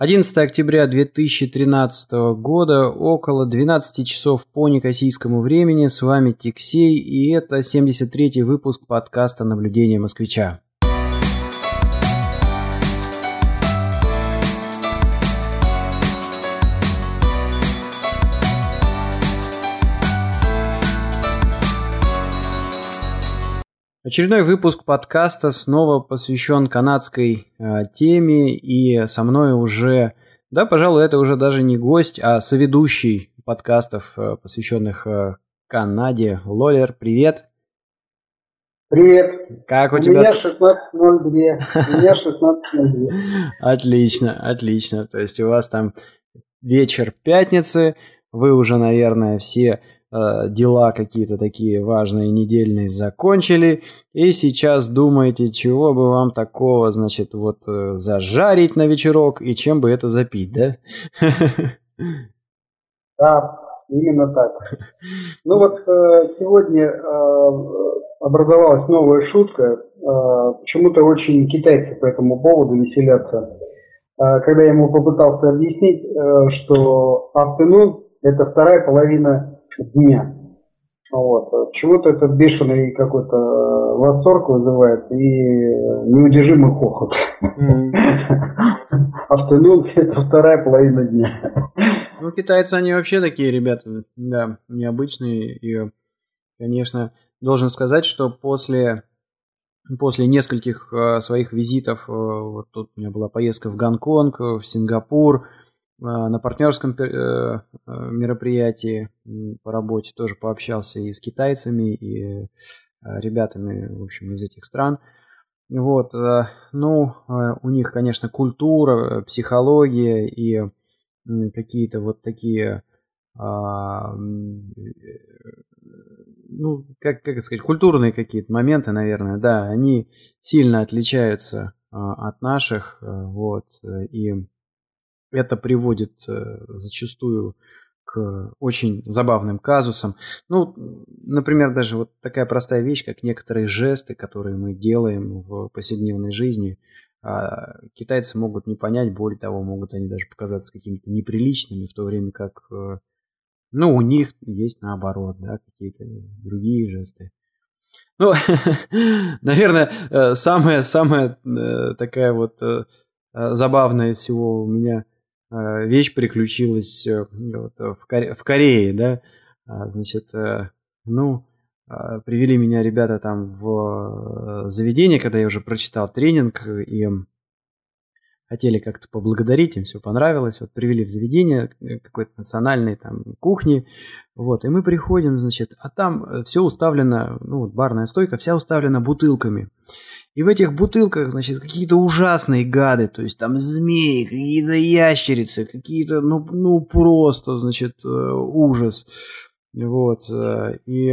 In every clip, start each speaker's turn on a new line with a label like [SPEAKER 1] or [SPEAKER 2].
[SPEAKER 1] 11 октября 2013 года, около 12 часов по некосийскому времени. С вами Тиксей, и это 73-й выпуск подкаста «Наблюдение москвича». Очередной выпуск подкаста снова посвящен канадской э, теме, и со мной уже, да, пожалуй, это уже даже не гость, а соведущий подкастов, э, посвященных э, Канаде. Лолер, привет.
[SPEAKER 2] Привет.
[SPEAKER 1] Как у,
[SPEAKER 2] у
[SPEAKER 1] тебя?
[SPEAKER 2] Меня 16.02. У меня 16.02.
[SPEAKER 1] Отлично, отлично. То есть у вас там вечер пятницы, вы уже, наверное, все дела какие-то такие важные недельные закончили, и сейчас думаете, чего бы вам такого, значит, вот э, зажарить на вечерок и чем бы это запить, да?
[SPEAKER 2] Да, именно так. Ну вот э, сегодня образовалась новая шутка. Почему-то очень китайцы по этому поводу веселятся. Когда я ему попытался объяснить, что afternoon – это вторая половина дня. Вот. Чего-то это бешеный какой-то восторг вызывает и неудержимый хохот. Автонун – это вторая половина дня.
[SPEAKER 1] Ну, китайцы, они вообще такие ребята, да, необычные. И, конечно, должен сказать, что после, после нескольких э, своих визитов, э, вот тут у меня была поездка в Гонконг, в Сингапур – на партнерском э, э, мероприятии по работе тоже пообщался и с китайцами, и э, ребятами, в общем, из этих стран. Вот, ну, у них, конечно, культура, психология и какие-то вот такие, а, ну, как, как сказать, культурные какие-то моменты, наверное, да, они сильно отличаются а, от наших, вот, и это приводит э, зачастую к очень забавным казусам. Ну, например, даже вот такая простая вещь, как некоторые жесты, которые мы делаем в повседневной жизни, а китайцы могут не понять, более того, могут они даже показаться какими-то неприличными, в то время как, э, ну, у них есть наоборот, да, какие-то другие жесты. Ну, наверное, э, самая, самая такая вот забавная всего у меня – вещь приключилась э, в Корее, да, а, значит, э, ну, а, привели меня ребята там в заведение, когда я уже прочитал тренинг, и хотели как-то поблагодарить, им все понравилось, вот привели в заведение какой-то национальной там кухни, вот, и мы приходим, значит, а там все уставлено, ну, вот барная стойка вся уставлена бутылками, и в этих бутылках, значит, какие-то ужасные гады, то есть там змеи, какие-то ящерицы, какие-то, ну, ну просто, значит, э, ужас. Вот. Э, и,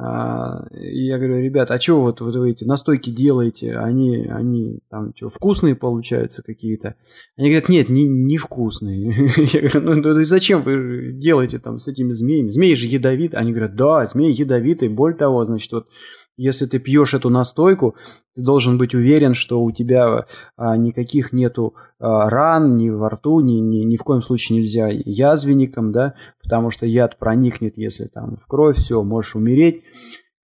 [SPEAKER 1] и я говорю, ребята, а что вот, вот вы эти настойки делаете? Они, они там что, вкусные получаются какие-то? Они говорят, нет, не, не вкусные. Я говорю, ну, ну зачем вы делаете там с этими змеями? Змеи же ядовиты. Они говорят, да, змеи ядовитые. Более того, значит, вот если ты пьешь эту настойку, ты должен быть уверен, что у тебя а, никаких нету а, ран ни во рту, ни, ни, ни в коем случае нельзя язвенником, да, потому что яд проникнет, если там в кровь, все, можешь умереть.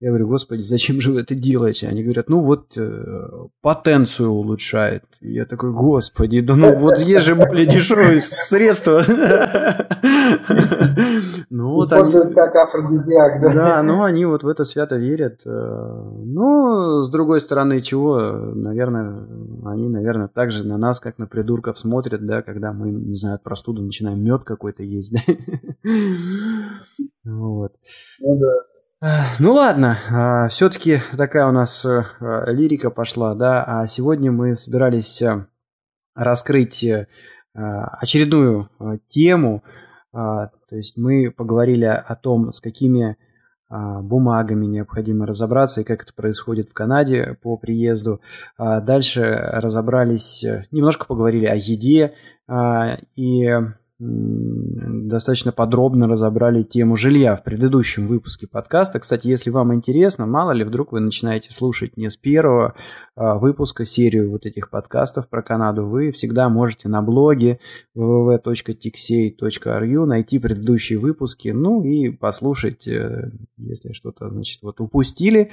[SPEAKER 1] Я говорю, господи, зачем же вы это делаете? Они говорят, ну вот э, потенцию улучшает. И я такой, господи, да ну вот есть же более дешевые средства.
[SPEAKER 2] Ну вот они... как афродизиак, да?
[SPEAKER 1] Да, ну они вот в это свято верят. Ну, с другой стороны, чего, наверное, они, наверное, так же на нас, как на придурков смотрят, да, когда мы, не знаю, от простуды начинаем мед какой-то есть, да. Вот. Ну да. Ну ладно, а, все-таки такая у нас э, лирика пошла, да, а сегодня мы собирались э, раскрыть э, очередную тему, а, то есть мы поговорили о том, с какими а, бумагами необходимо разобраться и как это происходит в Канаде по приезду. Дальше разобрались, немножко поговорили о еде и достаточно подробно разобрали тему жилья в предыдущем выпуске подкаста. Кстати, если вам интересно, мало ли вдруг вы начинаете слушать не с первого а, выпуска серию вот этих подкастов про Канаду, вы всегда можете на блоге www.tixey.ru найти предыдущие выпуски, ну и послушать, э, если что-то, значит, вот упустили.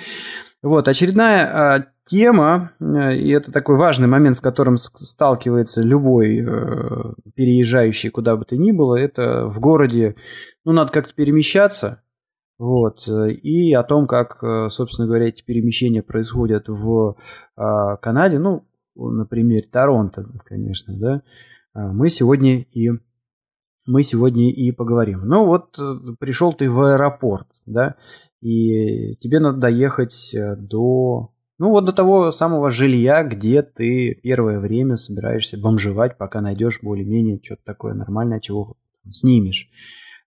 [SPEAKER 1] Вот, очередная а, тема, э, и это такой важный момент, с которым сталкивается любой э, переезжающий куда бы то ни было, это в городе, ну, надо как-то перемещаться, вот, э, и о том, как, собственно говоря, эти перемещения происходят в а, Канаде, ну, на примере Торонто, конечно, да, мы сегодня и мы сегодня и поговорим. Ну вот пришел ты в аэропорт, да, и тебе надо доехать до ну вот до того самого жилья, где ты первое время собираешься бомжевать, пока найдешь более-менее что-то такое нормальное, чего снимешь.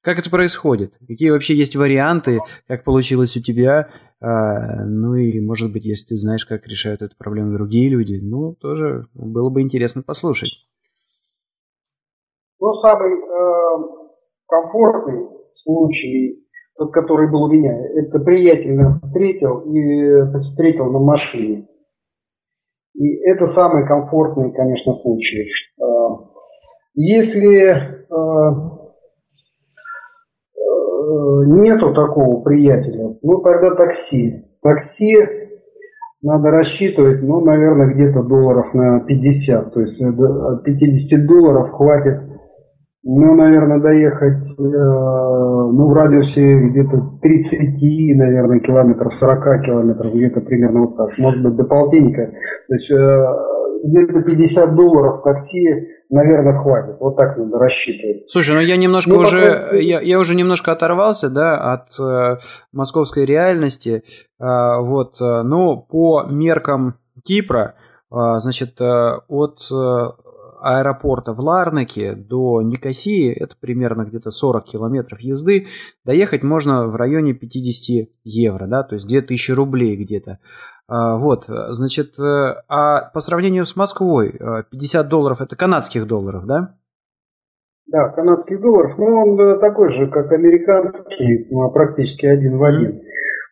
[SPEAKER 1] Как это происходит? Какие вообще есть варианты, как получилось у тебя? А, ну или, может быть, если ты знаешь, как решают эту проблему другие люди, ну, тоже было бы интересно послушать.
[SPEAKER 2] Ну, самый э, комфортный случай тот, который был у меня, это приятель нас встретил и встретил на машине. И это самый комфортный, конечно, случай. А, если а, нету такого приятеля, ну тогда такси. Такси надо рассчитывать, ну, наверное, где-то долларов на 50. То есть от 50 долларов хватит ну, наверное, доехать, э, ну, в радиусе где-то 30, наверное, километров, 40 километров, где-то примерно вот так, может быть, до полтинника. То есть э, где-то 50 долларов такси, наверное, хватит. Вот так надо рассчитывать.
[SPEAKER 1] Слушай, ну я немножко ну, уже, потом... я, я уже немножко оторвался, да, от э, московской реальности. Э, вот, э, ну, по меркам Кипра, э, значит, э, от аэропорта в Ларнаке до Никосии, это примерно где-то 40 километров езды, доехать можно в районе 50 евро, да, то есть 2000 рублей где-то. А, вот, значит, э, а по сравнению с Москвой 50 э, долларов это канадских долларов, да?
[SPEAKER 2] Да, канадских долларов, но он э, такой же, как американский, практически один в один.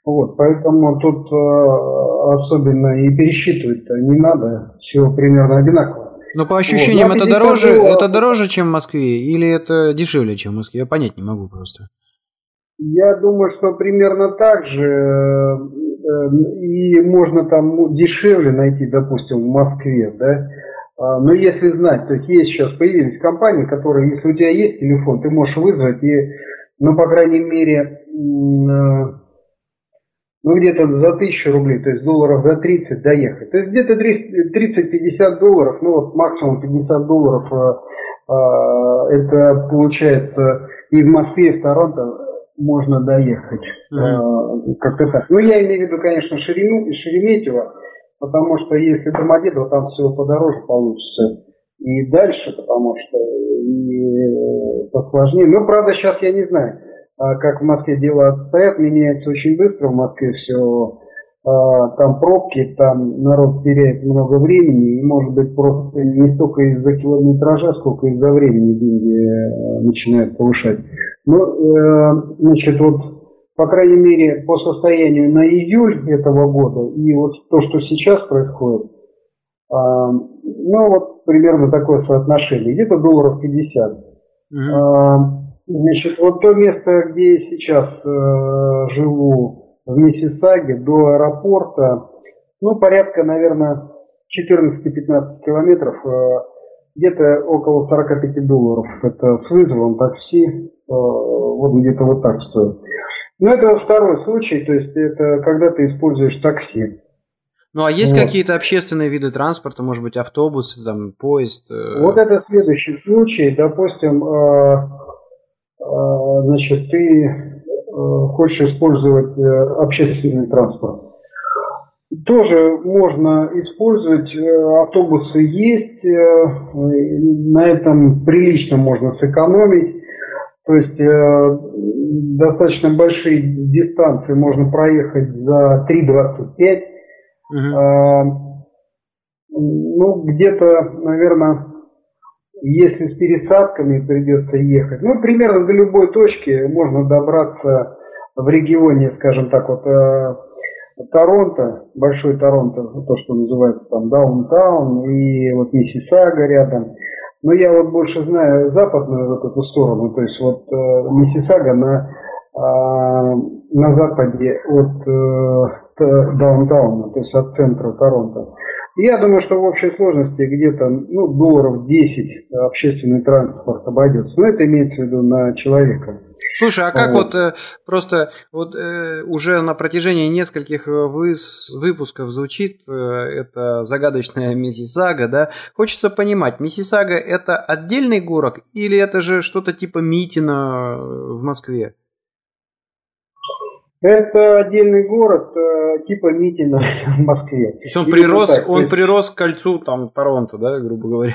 [SPEAKER 2] Вот, поэтому тут особенно и пересчитывать-то не надо, все примерно одинаково.
[SPEAKER 1] Но по ощущениям вот, это дороже, это дороже, чем в Москве, или это дешевле, чем в Москве? Я понять не могу просто.
[SPEAKER 2] Я думаю, что примерно так же. Э, и можно там дешевле найти, допустим, в Москве, да. А, но если знать, то есть есть сейчас появились компании, которые, если у тебя есть телефон, ты можешь вызвать и, ну, по крайней мере, э, ну где-то за тысячу рублей, то есть долларов за 30 доехать. То есть где-то 30-50 долларов, ну вот максимум 50 долларов, э, э, это получается и в Москве, и в Торонто можно доехать. Mm-hmm. Э, как-то так. Ну я имею в виду, конечно, Шерему, Шереметьево, потому что если Домодедово, там все подороже получится. И дальше, потому что и посложнее. Ну, правда, сейчас я не знаю. А как в Москве дела обстоят, меняется очень быстро в Москве все. А, там пробки, там народ теряет много времени, и может быть просто не столько из-за километража, сколько из-за времени деньги э, начинают повышать. Ну, э, значит, вот по крайней мере, по состоянию на июль этого года и вот то, что сейчас происходит, а, ну вот примерно такое соотношение, где-то долларов 50. Mm-hmm. Значит, вот то место, где я сейчас э, живу, в Миссисаге, до аэропорта, ну, порядка, наверное, 14-15 километров, э, где-то около 45 долларов. Это с вызовом такси, э, вот где-то вот так стоит. Но это второй случай, то есть это когда ты используешь такси.
[SPEAKER 1] Ну а есть вот. какие-то общественные виды транспорта, может быть, автобус, там, поезд?
[SPEAKER 2] Э... Вот это следующий случай. Допустим, э, значит, ты э, хочешь использовать э, общественный транспорт. Тоже можно использовать, э, автобусы есть, на этом прилично можно сэкономить. То есть достаточно большие дистанции можно проехать за 3,25. Угу. Ну, где-то, наверное, если с пересадками придется ехать, ну, примерно до любой точки можно добраться в регионе, скажем так, вот э, Торонто, Большой Торонто, то, что называется там Даунтаун и вот Миссисага рядом. Но я вот больше знаю западную вот эту сторону, то есть вот э, Миссисага на, э, на западе от э, Даунтауна, то есть от центра Торонто. Я думаю, что в общей сложности где-то ну, долларов 10 общественный транспорт обойдется. Но это имеется в виду на человека.
[SPEAKER 1] Слушай, а как вот, вот э, просто вот э, уже на протяжении нескольких э, выс, выпусков звучит э, это загадочная Миссисага, да? Хочется понимать, Миссисага это отдельный город или это же что-то типа Митина в Москве?
[SPEAKER 2] Это отдельный город э, типа Митина в Москве.
[SPEAKER 1] То есть он прирос, так, он есть... прирос к кольцу там Торонто, да, грубо говоря.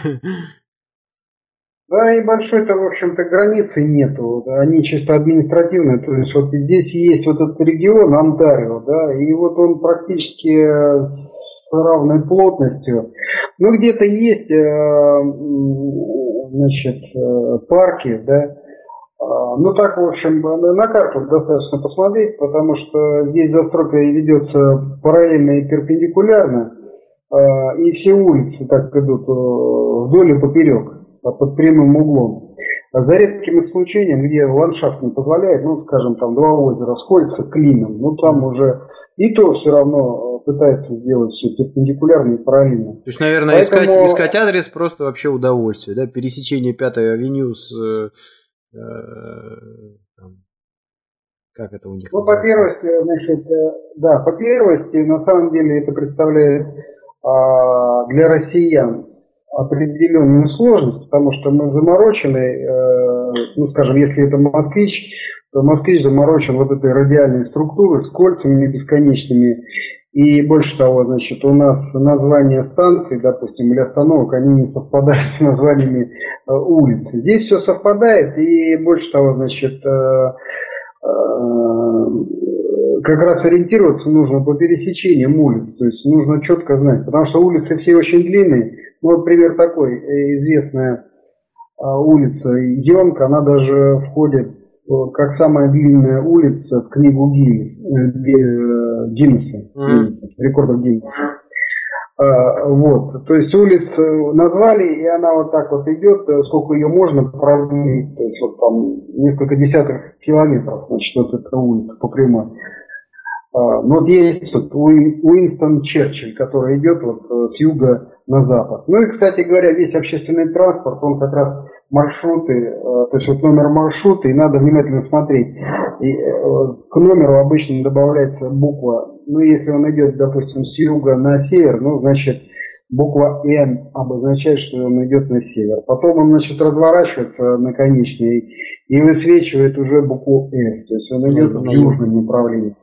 [SPEAKER 2] Да, и большой-то, в общем-то, границы нету. Они чисто административные. То есть вот здесь есть вот этот регион Онтарио, да, и вот он практически с равной плотностью. Ну, где-то есть, э, значит, э, парки, да, ну так, в общем, на карту достаточно посмотреть, потому что здесь застройка ведется параллельно и перпендикулярно, а, и все улицы так идут э, вдоль и поперек, а под прямым углом. За редким исключением, где ландшафт не позволяет, ну, скажем, там два озера сходятся клином, ну, там уже и то все равно пытается сделать все перпендикулярно и параллельно.
[SPEAKER 1] То есть, наверное, Поэтому... искать, искать адрес просто вообще удовольствие, да, пересечение пятой авеню с э, Э, там, как это у них
[SPEAKER 2] Ну, по первости, значит, э, да, по первости, на самом деле это представляет а, для россиян определенную сложность, потому что мы заморочены, э, ну, скажем, если это москвич, то москвич заморочен вот этой радиальной структурой с кольцами бесконечными и больше того, значит, у нас названия станций, допустим, или остановок, они не совпадают с названиями э, улиц. Здесь все совпадает, и больше того, значит, э, э, как раз ориентироваться нужно по пересечениям улиц, то есть нужно четко знать, потому что улицы все очень длинные. Ну, вот пример такой, известная улица Йонка, она даже входит как самая длинная улица в книгу Гиннесса, Гиннесса mm-hmm. рекордов Гиннесса. А, вот, то есть улицу назвали, и она вот так вот идет, э, сколько ее можно продлить, то есть вот там несколько десятков километров, значит, вот эта улица по прямой. А, но вот есть вот Уинстон Черчилль, который идет вот э, с юга на запад. Ну и, кстати говоря, весь общественный транспорт, он как раз маршруты, э, то есть вот номер маршрута, и надо внимательно смотреть. И э, к номеру обычно добавляется буква, ну если он идет, допустим, с юга на север, ну значит буква Н обозначает, что он идет на север. Потом он, значит, разворачивается на конечной и высвечивает уже букву С, то есть он идет в южном направлении.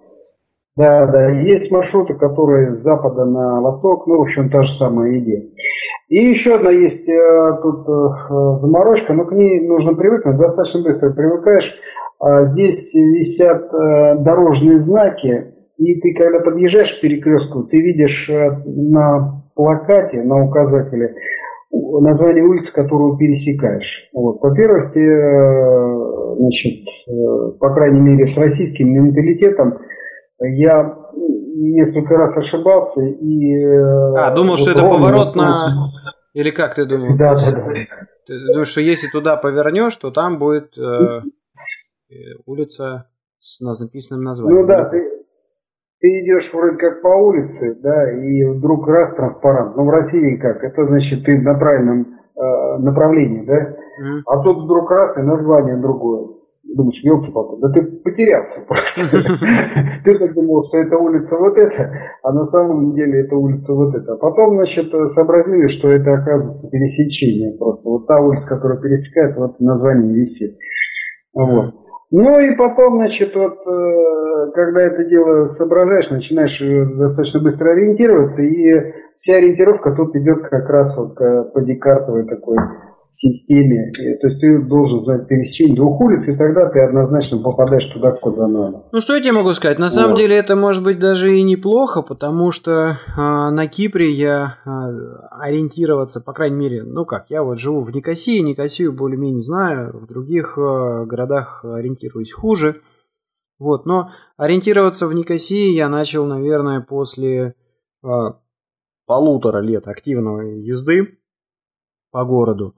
[SPEAKER 2] Да, да, есть маршруты, которые с запада на восток, ну, в общем, та же самая идея. И еще одна есть э, тут э, заморочка, но к ней нужно привыкнуть, достаточно быстро привыкаешь. Э, здесь висят э, дорожные знаки, и ты, когда подъезжаешь к перекрестку, ты видишь э, на плакате, на указателе название улицы, которую пересекаешь. Вот. По первости, э, значит, э, по крайней мере, с российским менталитетом, я несколько раз ошибался и...
[SPEAKER 1] Э, а, думал, что это поворот на... Или как ты думал? Да, да, да. Ты думаешь, что если туда повернешь, то там будет э, э улица с написанным названием?
[SPEAKER 2] Ну да, ты, ты идешь вроде как по улице, да, и вдруг раз транспарант. Ну в России как? Это значит ты на правильном э, направлении, да? Mm. А тут вдруг раз и название другое думаешь, елки палки да ты потерялся просто. Ты так думал, что это улица вот эта, а на самом деле это улица вот эта. Потом, значит, сообразили, что это оказывается пересечение просто. Вот та улица, которая пересекает, вот название висит. Вот. Ну и потом, значит, вот, э, когда это дело соображаешь, начинаешь э, достаточно быстро ориентироваться, и вся ориентировка тут идет как раз вот по декартовой такой системе. То есть ты должен знать пересечение двух улиц, и тогда ты однозначно попадаешь туда, куда надо.
[SPEAKER 1] Ну что я тебе могу сказать? На вот. самом деле это может быть даже и неплохо, потому что э, на Кипре я э, ориентироваться, по крайней мере, ну как, я вот живу в Никосии, Никосию более-менее знаю, в других э, городах ориентируюсь хуже. Вот, но ориентироваться в Никосии я начал, наверное, после э, полутора лет активной езды по городу.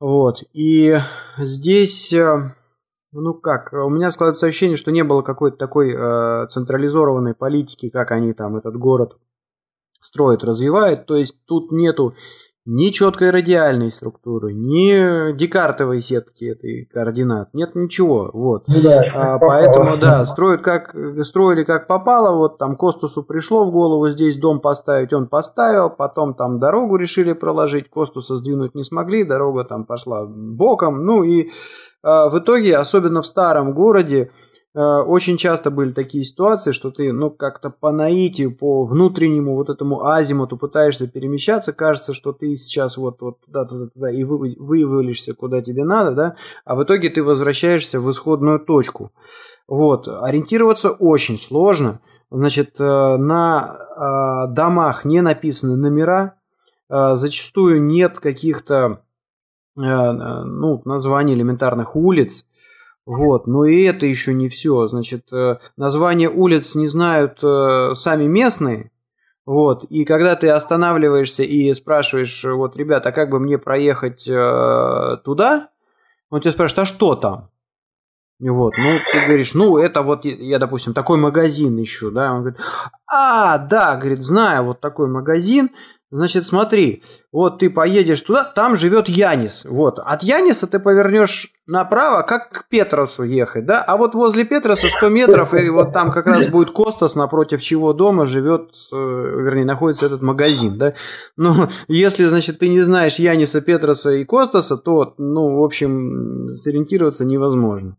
[SPEAKER 1] Вот. И здесь, э, ну как, у меня складывается ощущение, что не было какой-то такой э, централизованной политики, как они там этот город строят, развивают. То есть тут нету ни четкой радиальной структуры, ни декартовой сетки этой координат, нет ничего, вот.
[SPEAKER 2] Ну да,
[SPEAKER 1] а, поэтому, да, строят как, строили как попало, вот там Костусу пришло в голову здесь дом поставить, он поставил, потом там дорогу решили проложить, Костуса сдвинуть не смогли, дорога там пошла боком, ну и а, в итоге, особенно в старом городе, Э, очень часто были такие ситуации, что ты, ну, как-то по наитию, по внутреннему вот этому азимуту пытаешься перемещаться, кажется, что ты сейчас вот, вот туда, туда, туда и вы, вывалишься, куда тебе надо, да, а в итоге ты возвращаешься в исходную точку. Вот, ориентироваться очень сложно. Значит, э, на э, домах не написаны номера, зачастую нет каких-то, ну, названий элементарных улиц, вот, но и это еще не все. Значит, э, название улиц не знают э, сами местные. Вот, и когда ты останавливаешься и спрашиваешь, вот, ребята, а как бы мне проехать э, туда? Он тебя спрашивает, а что там? Вот, ну, ты говоришь, ну, это вот, я, допустим, такой магазин ищу, да, он говорит, а, да, говорит, знаю вот такой магазин, Значит, смотри, вот ты поедешь туда, там живет Янис. Вот, от Яниса ты повернешь направо, как к Петросу ехать, да? А вот возле Петроса 100 метров, и вот там как раз будет Костас, напротив чего дома живет, э, вернее, находится этот магазин, да? Ну, если, значит, ты не знаешь Яниса, Петроса и Костаса, то, ну, в общем, сориентироваться невозможно.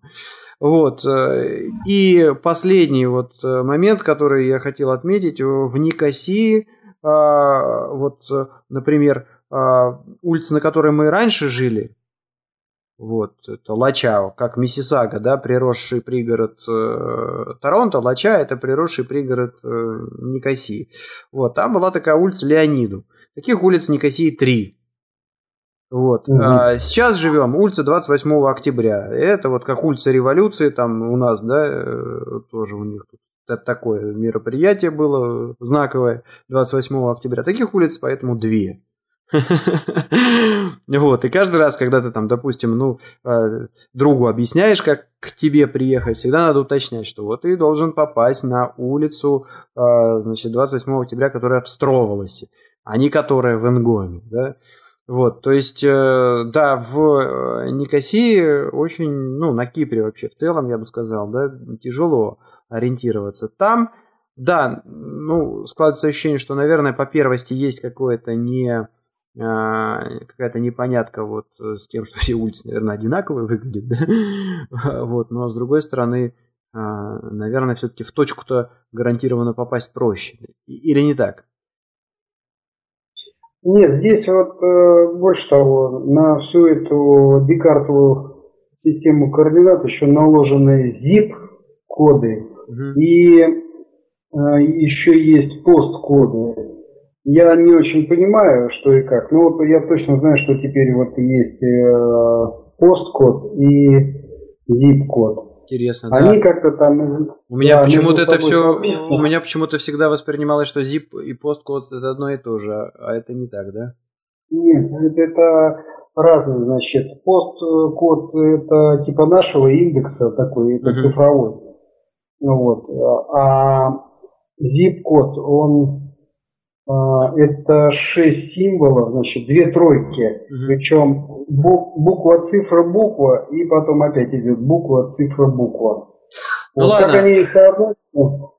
[SPEAKER 1] Вот. Э, и последний вот э, момент, который я хотел отметить, в Никосии вот, например, а, улица, на которой мы раньше жили, вот, это Лачао, как Миссисага, да, приросший пригород э, Торонто, Лача – это приросший пригород э, Никосии. Вот, там была такая улица Леониду. Таких улиц Никосии три. Вот. Угу. А сейчас живем, улица 28 октября. Это вот как улица революции, там у нас, да, э, тоже у них тут такое мероприятие было знаковое 28 октября. Таких улиц поэтому две. Вот, и каждый раз, когда ты там, допустим, ну, э, другу объясняешь, как к тебе приехать, всегда надо уточнять, что вот ты должен попасть на улицу, э, значит, 28 октября, которая в Строволосе, а не которая в Энгоме, да. Вот, то есть, э, да, в Никосии очень, ну, на Кипре вообще в целом, я бы сказал, да, тяжело ориентироваться. Там, да, ну, складывается ощущение, что, наверное, по первости есть какое-то не а, какая-то непонятка вот с тем, что все улицы, наверное, одинаковые выглядят, да? вот, но с другой стороны, а, наверное, все-таки в точку-то гарантированно попасть проще. Или не так?
[SPEAKER 2] Нет, здесь вот э, больше того, на всю эту декартовую систему координат еще наложены zip-коды, и э, еще есть пост-коды. Я не очень понимаю, что и как. Но вот я точно знаю, что теперь вот есть э, пост-код и zip-код.
[SPEAKER 1] Интересно,
[SPEAKER 2] да. Они как-то там...
[SPEAKER 1] У меня да, почему-то это все... У меня почему-то всегда воспринималось, что zip и пост-код это одно и то же, а это не так, да?
[SPEAKER 2] Нет, это разные, значит. Пост-код это типа нашего индекса такой, это uh-huh. цифровой. Ну вот. А zip-код, он а, это шесть символов, значит, две тройки. Причем буква, цифра, буква, и потом опять идет буква, цифра, буква. Ну, вот ладно. как они их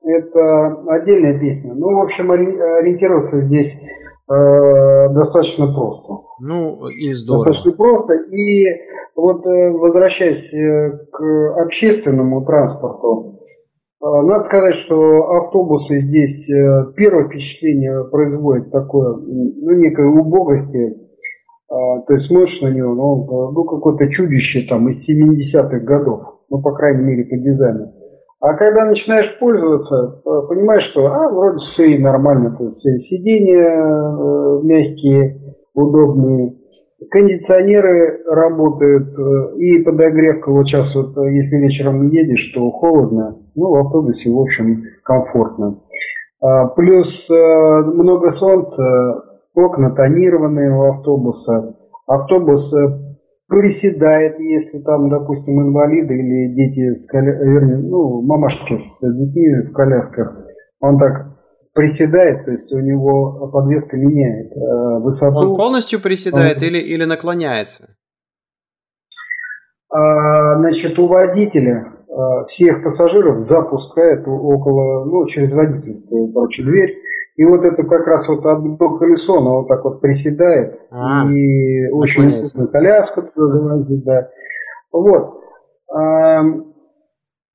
[SPEAKER 2] это отдельная песня. Ну, в общем, ориентироваться здесь э, достаточно просто.
[SPEAKER 1] Ну, и здорово.
[SPEAKER 2] Достаточно просто. И вот э, возвращаясь э, к общественному транспорту, надо сказать, что автобусы здесь э, первое впечатление производят такое, ну, некой убогости. А, то есть смотришь на него, ну, ну какое-то чудище там из 70-х годов, ну, по крайней мере, по дизайну. А когда начинаешь пользоваться, э, понимаешь, что а, вроде все и нормально, то есть сиденья э, мягкие, удобные, кондиционеры работают, э, и подогревка, вот сейчас вот если вечером едешь, то холодно, ну в автобусе в общем комфортно. А, плюс много солнца, окна тонированные у автобуса, автобус приседает, если там, допустим, инвалиды или дети, с коля... вернее, ну, мамашки с детьми в колясках, он так приседает, то есть у него подвеска меняет э, высоту.
[SPEAKER 1] Он полностью приседает он... или, или наклоняется?
[SPEAKER 2] А, значит, у водителя всех пассажиров запускает около, ну, через водительскую, короче, дверь, и вот это как раз вот одно колесо, оно вот так вот приседает. А, и очень вкусную коляску туда завозит, да. Вот.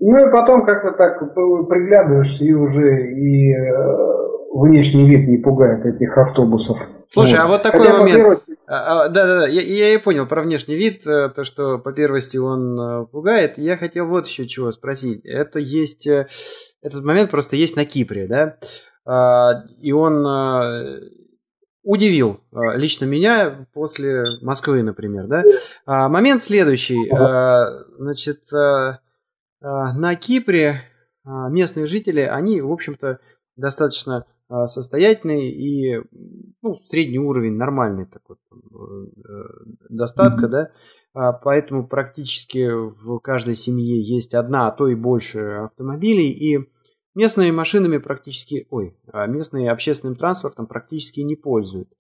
[SPEAKER 2] Ну и потом как-то так приглядываешься и уже и э, внешний вид не пугает этих автобусов.
[SPEAKER 1] Слушай, вот. а вот такой Хотя момент. А, а, да, да, да, я, я и понял про внешний вид, э, то, что по первости он э, пугает. Я хотел вот еще чего спросить. Это есть, этот момент просто есть на Кипре, да? А, и он удивил лично меня после Москвы, например. Да? Момент следующий. Значит, на Кипре местные жители, они, в общем-то, достаточно состоятельные и ну, средний уровень, нормальный такой э, достатка, mm-hmm. да, поэтому практически в каждой семье есть одна, а то и больше автомобилей, и Местными машинами практически, ой, а местные общественным транспортом практически не пользуют.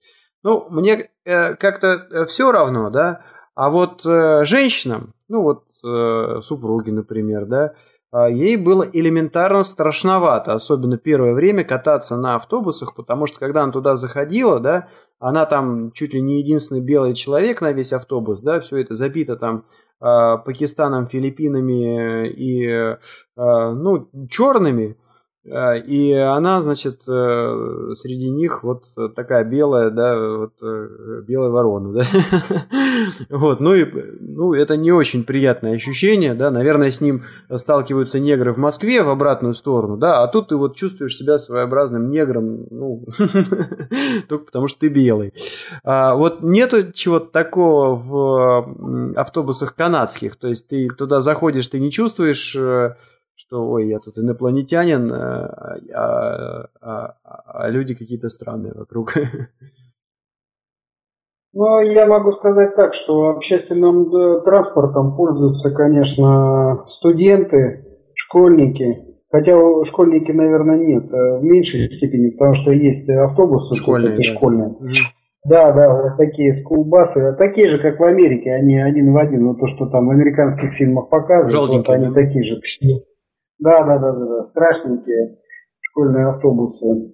[SPEAKER 1] Ну, мне э, как-то э, все равно, да, а вот э, женщинам, ну вот э, супруги, например, да, э, ей было элементарно страшновато, особенно первое время кататься на автобусах, потому что когда она туда заходила, да, она там чуть ли не единственный белый человек на весь автобус, да, все это забито там э, Пакистаном, Филиппинами и, э, ну, черными, а, и она, значит, э, среди них вот такая белая, да, вот э, белая ворона, да. Вот, ну и, ну, это не очень приятное ощущение, да, наверное, с ним сталкиваются негры в Москве в обратную сторону, да, а тут ты вот чувствуешь себя своеобразным негром, ну, только потому что ты белый. А вот нету чего-то такого в автобусах канадских, то есть ты туда заходишь, ты не чувствуешь э, что, ой, я тут инопланетянин, э, а, а, а, а люди какие-то странные вокруг.
[SPEAKER 2] Ну, я могу сказать так, что общественным э, транспортом пользуются, конечно, студенты, школьники. Хотя школьники, наверное, нет, э, в меньшей степени, потому что есть автобусы
[SPEAKER 1] школьные. Да.
[SPEAKER 2] школьные. Угу. Да, да, вот такие скулбасы, такие же, как в Америке, они один в один, но то, что там в американских фильмах показывают, вот они такие же. Да, да, да, да, да, страшненькие школьные автобусы.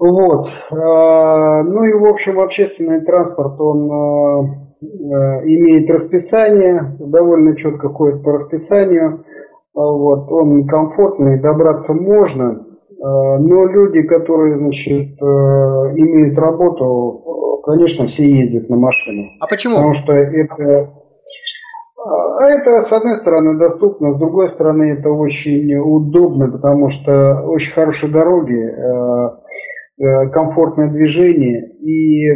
[SPEAKER 2] Вот. А, ну и, в общем, общественный транспорт, он а, а, имеет расписание, довольно четко ходит по расписанию. Вот. Он комфортный, добраться можно. Но люди, которые, значит, имеют работу, конечно, все ездят на машине.
[SPEAKER 1] А почему?
[SPEAKER 2] Потому что это а это, с одной стороны, доступно, с другой стороны, это очень удобно, потому что очень хорошие дороги, э, э, комфортное движение. И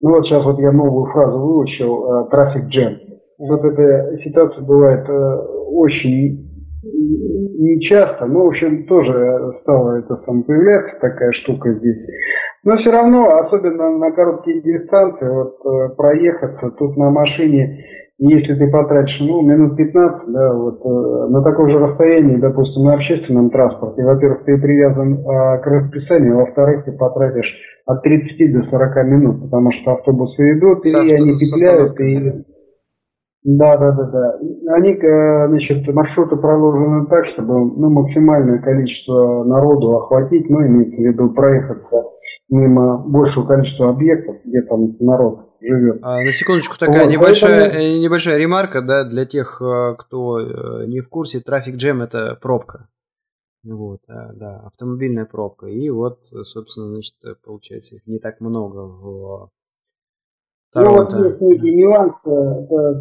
[SPEAKER 2] ну вот сейчас вот я новую фразу выучил, трафик джем. Вот эта ситуация бывает э, очень нечасто, но, в общем, тоже стала это сам появляться, такая штука здесь. Но все равно, особенно на короткие дистанции, вот проехаться тут на машине если ты потратишь, ну, минут 15, да, вот, э, на таком же расстоянии, допустим, на общественном транспорте, во-первых, ты привязан э, к расписанию, во-вторых, ты потратишь от 30 до 40 минут, потому что автобусы идут, и авто... они петляют, и... Да, да, да, да. Они, э, значит, маршруты проложены так, чтобы ну, максимальное количество народу охватить, ну, имеется в виду проехаться мимо большего количества объектов, где там народ живет.
[SPEAKER 1] А, на секундочку такая вот, небольшая, поэтому... Э, небольшая ремарка, да, для тех, э, кто э, не в курсе, трафик джем это пробка. Вот, да, автомобильная пробка. И вот, собственно, значит, получается, их не так много в
[SPEAKER 2] Торонто. Ну вот есть некий нюанс,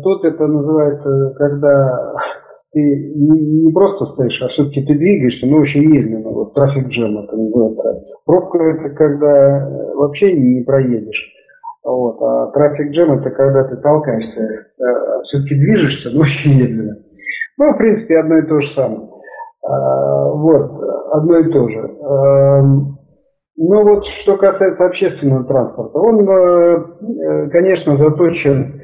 [SPEAKER 2] тут это называется, когда ты не, просто стоишь, а все-таки ты двигаешься, но очень медленно. Вот трафик джем это называется. Пробка это когда э, вообще не проедешь. Вот. А трафик джем это когда ты толкаешься. Э, все-таки движешься, но очень медленно. Ну, в принципе, одно и то же самое. А, вот, одно и то же. Эм, ну вот, что касается общественного транспорта, он, э, конечно, заточен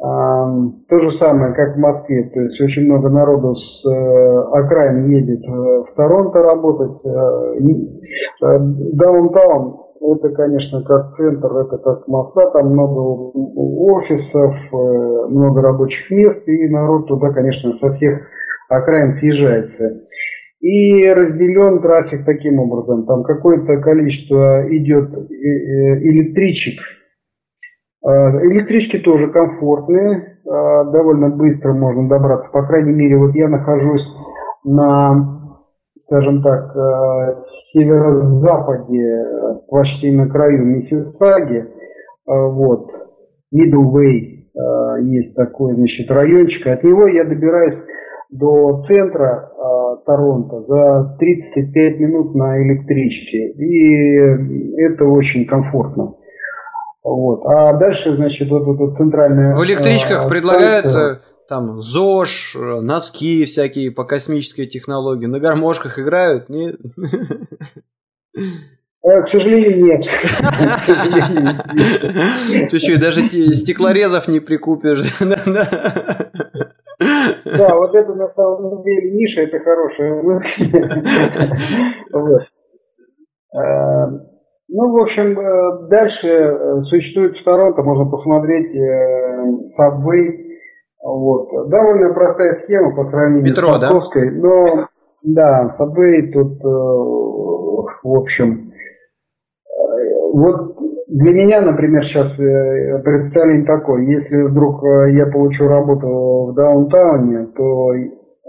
[SPEAKER 2] то же самое, как в Москве, то есть очень много народу с э, окраин едет э, в Торонто работать. Э, даунтаун это, конечно, как центр, это как Москва, там много офисов, много рабочих мест, и народ туда, конечно, со всех окраин съезжается. И разделен трафик таким образом, там какое-то количество идет электричек, электрички тоже комфортные, э, довольно быстро можно добраться. По крайней мере, вот я нахожусь на, скажем так, э, северо-западе, почти на краю Миссисаги. Вот, Middleway есть такой, значит, райончик. От него я добираюсь до центра Торонто за 35 минут на электричке. И это очень комфортно. Вот. А дальше, значит, вот эта центральная...
[SPEAKER 1] В электричках э, предлагают э, там ЗОЖ, э, носки всякие по космической технологии. На гармошках играют? Нет?
[SPEAKER 2] К сожалению, нет.
[SPEAKER 1] Ты еще и даже стеклорезов не прикупишь.
[SPEAKER 2] Да, вот это на самом деле ниша, это хорошая Ну, в общем, э, дальше э, существует в Торонто, можно посмотреть э, Subway. Вот. Довольно простая схема по сравнению
[SPEAKER 1] Метро,
[SPEAKER 2] с московской. Да? Но, да, Subway тут, в общем, вот для меня, например, сейчас представление такое. Если вдруг я получу работу в даунтауне, то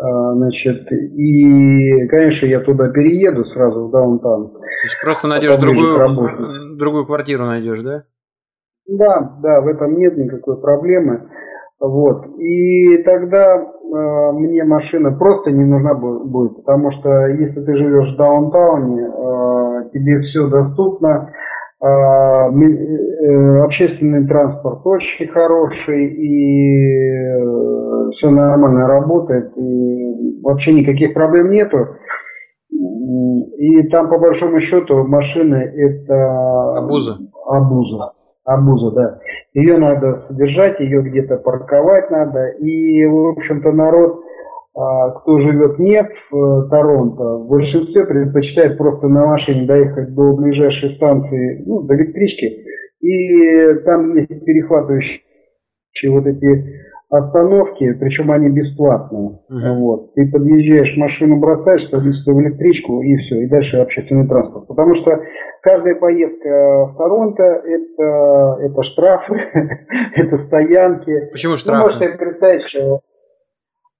[SPEAKER 2] значит, и, конечно, я туда перееду сразу в даунтаун. То
[SPEAKER 1] есть просто найдешь другую, другую квартиру найдешь, да?
[SPEAKER 2] Да, да, в этом нет никакой проблемы. Вот. И тогда э, мне машина просто не нужна будет, потому что если ты живешь в даунтауне, э, тебе все доступно, а, общественный транспорт очень хороший и э, все нормально работает и вообще никаких проблем нету. И там по большому счету машины это
[SPEAKER 1] обуза.
[SPEAKER 2] Обуза. Обуза, да. Ее надо содержать, ее где-то парковать надо. И, в общем-то, народ а, кто живет не в э, Торонто, в большинстве предпочитает просто на машине доехать до ближайшей станции, ну, до электрички, и там есть перехватывающие вот эти остановки, причем они бесплатные. Uh-huh. Вот. Ты подъезжаешь, машину бросаешь, садишься в электричку и все, и дальше общественный транспорт. Потому что каждая поездка в Торонто это, это штрафы, это стоянки.
[SPEAKER 1] Почему штрафы?
[SPEAKER 2] Ну, можете представить, что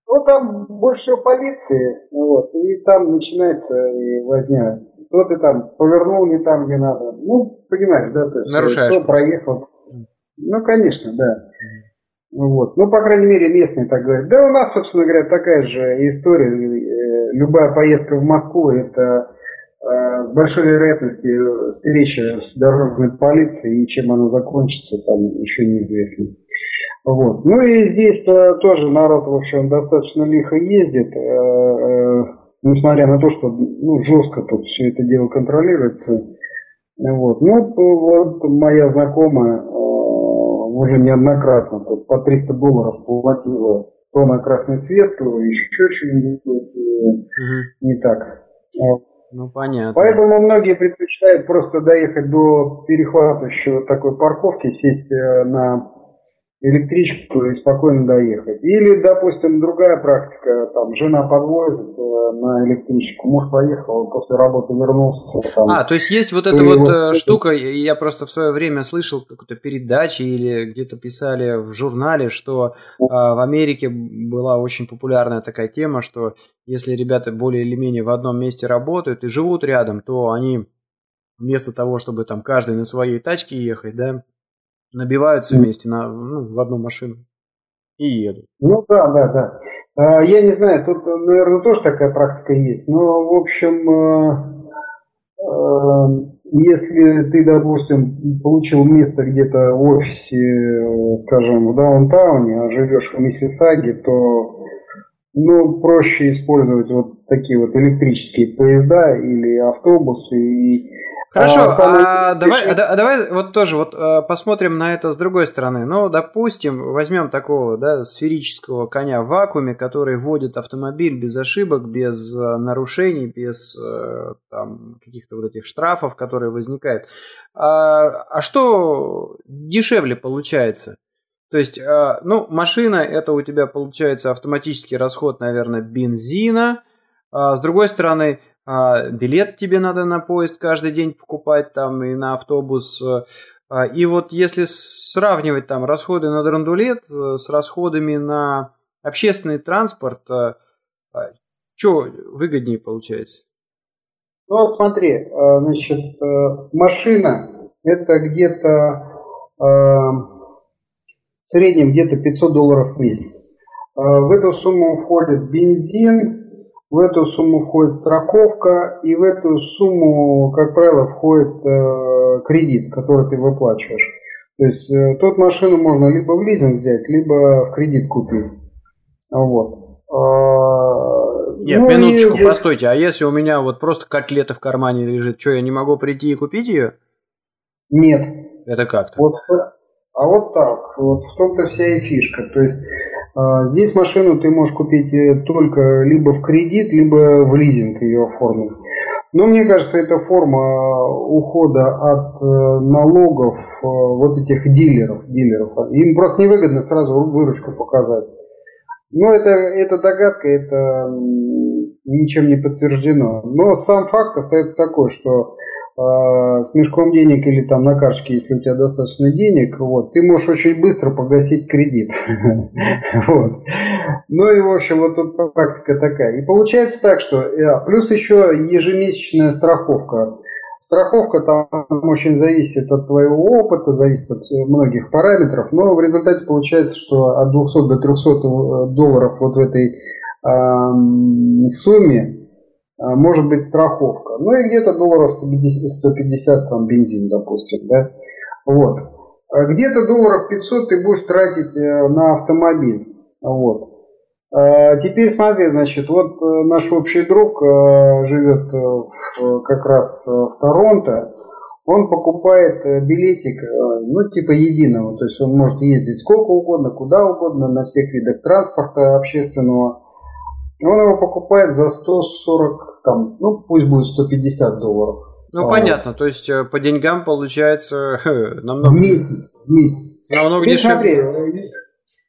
[SPEAKER 2] ну, там больше всего полиции, вот, и там начинается и возня. Кто ты там повернул не там, где надо. Ну, понимаешь, да, то есть,
[SPEAKER 1] Нарушаешь.
[SPEAKER 2] Кто проехал. Ну, конечно, да. Вот. Ну, по крайней мере, местные так говорят. Да, у нас, собственно говоря, такая же история. Э, любая поездка в Москву – это э, с большой вероятностью встреча с дорожной полицией, и чем она закончится, там еще неизвестно. Вот. Ну и здесь -то тоже народ, в общем, достаточно лихо ездит, э, э, несмотря на то, что ну, жестко тут все это дело контролируется. Вот. Ну, вот моя знакомая э, уже неоднократно тут по 300 долларов платила то на красный свет, то еще что-нибудь угу. не так.
[SPEAKER 1] Ну, понятно.
[SPEAKER 2] Поэтому многие предпочитают просто доехать до перехватывающего такой парковки, сесть на электричку и спокойно доехать. Или, допустим, другая практика, там, жена подвозит э, на электричку, муж поехал, после работы вернулся. Там,
[SPEAKER 1] а, то есть есть вот эта вот, вот э, штука, я просто в свое время слышал какую-то передачу или где-то писали в журнале, что э, в Америке была очень популярная такая тема, что если ребята более или менее в одном месте работают и живут рядом, то они вместо того, чтобы там каждый на своей тачке ехать, да, набиваются вместе на, ну, в одну машину и едут.
[SPEAKER 2] Ну да, да, да. А, я не знаю, тут, наверное, тоже такая практика есть. Но, в общем, э, э, если ты, допустим, получил место где-то в офисе, скажем, в даунтауне, а живешь в Миссисаге, то ну, проще использовать вот такие вот электрические поезда или автобусы и
[SPEAKER 1] Хорошо, а, а давай, а, давай вот тоже вот а, посмотрим на это с другой стороны. Ну, допустим, возьмем такого да, сферического коня в вакууме, который водит автомобиль без ошибок, без а, нарушений, без а, там, каких-то вот этих штрафов, которые возникают. А, а что дешевле получается? То есть, а, ну, машина это у тебя получается автоматический расход, наверное, бензина. А с другой стороны, а, билет тебе надо на поезд каждый день покупать там и на автобус. А, и вот если сравнивать там расходы на драндулет э, с расходами на общественный транспорт, э, а, что выгоднее получается?
[SPEAKER 2] Ну вот смотри, э, значит, машина это где-то в среднем где-то 500 долларов в месяц. В эту сумму входит бензин, в эту сумму входит страховка, и в эту сумму, как правило, входит э, кредит, который ты выплачиваешь. То есть э, тут машину можно либо в лизинг взять, либо в кредит купить. Вот.
[SPEAKER 1] А, Нет, ну минуточку, и... постойте. А если у меня вот просто котлета в кармане лежит, что, я не могу прийти и купить ее?
[SPEAKER 2] Нет.
[SPEAKER 1] Это как-то?
[SPEAKER 2] Вот а вот так, вот в том-то вся и фишка. То есть э, здесь машину ты можешь купить э, только либо в кредит, либо в лизинг ее оформить. Но мне кажется, это форма э, ухода от э, налогов э, вот этих дилеров, дилеров. Им просто невыгодно сразу выручку показать. Но это, это догадка, это ничем не подтверждено. Но сам факт остается такой, что э, с мешком денег или там на карточке, если у тебя достаточно денег, вот, ты можешь очень быстро погасить кредит. вот. Ну и, в общем, вот тут практика такая. И получается так, что э, плюс еще ежемесячная страховка. Страховка там очень зависит от твоего опыта, зависит от многих параметров, но в результате получается, что от 200 до 300 э, долларов вот в этой сумме а, может быть страховка. Ну и где-то долларов 150, 150 сам бензин, допустим. Да? Вот. А где-то долларов 500 ты будешь тратить э, на автомобиль. Вот. Теперь смотри, значит, вот э, наш общий друг э, живет как раз в Торонто. Он покупает билетик, ну, типа единого. То есть он может ездить сколько угодно, куда угодно, на всех видах транспорта общественного. Он его покупает за 140, там, ну пусть будет 150 долларов.
[SPEAKER 1] Ну а, понятно, то есть э, по деньгам получается намного...
[SPEAKER 2] В месяц, в месяц.
[SPEAKER 1] Намного Ты дешевле.
[SPEAKER 2] Смотри,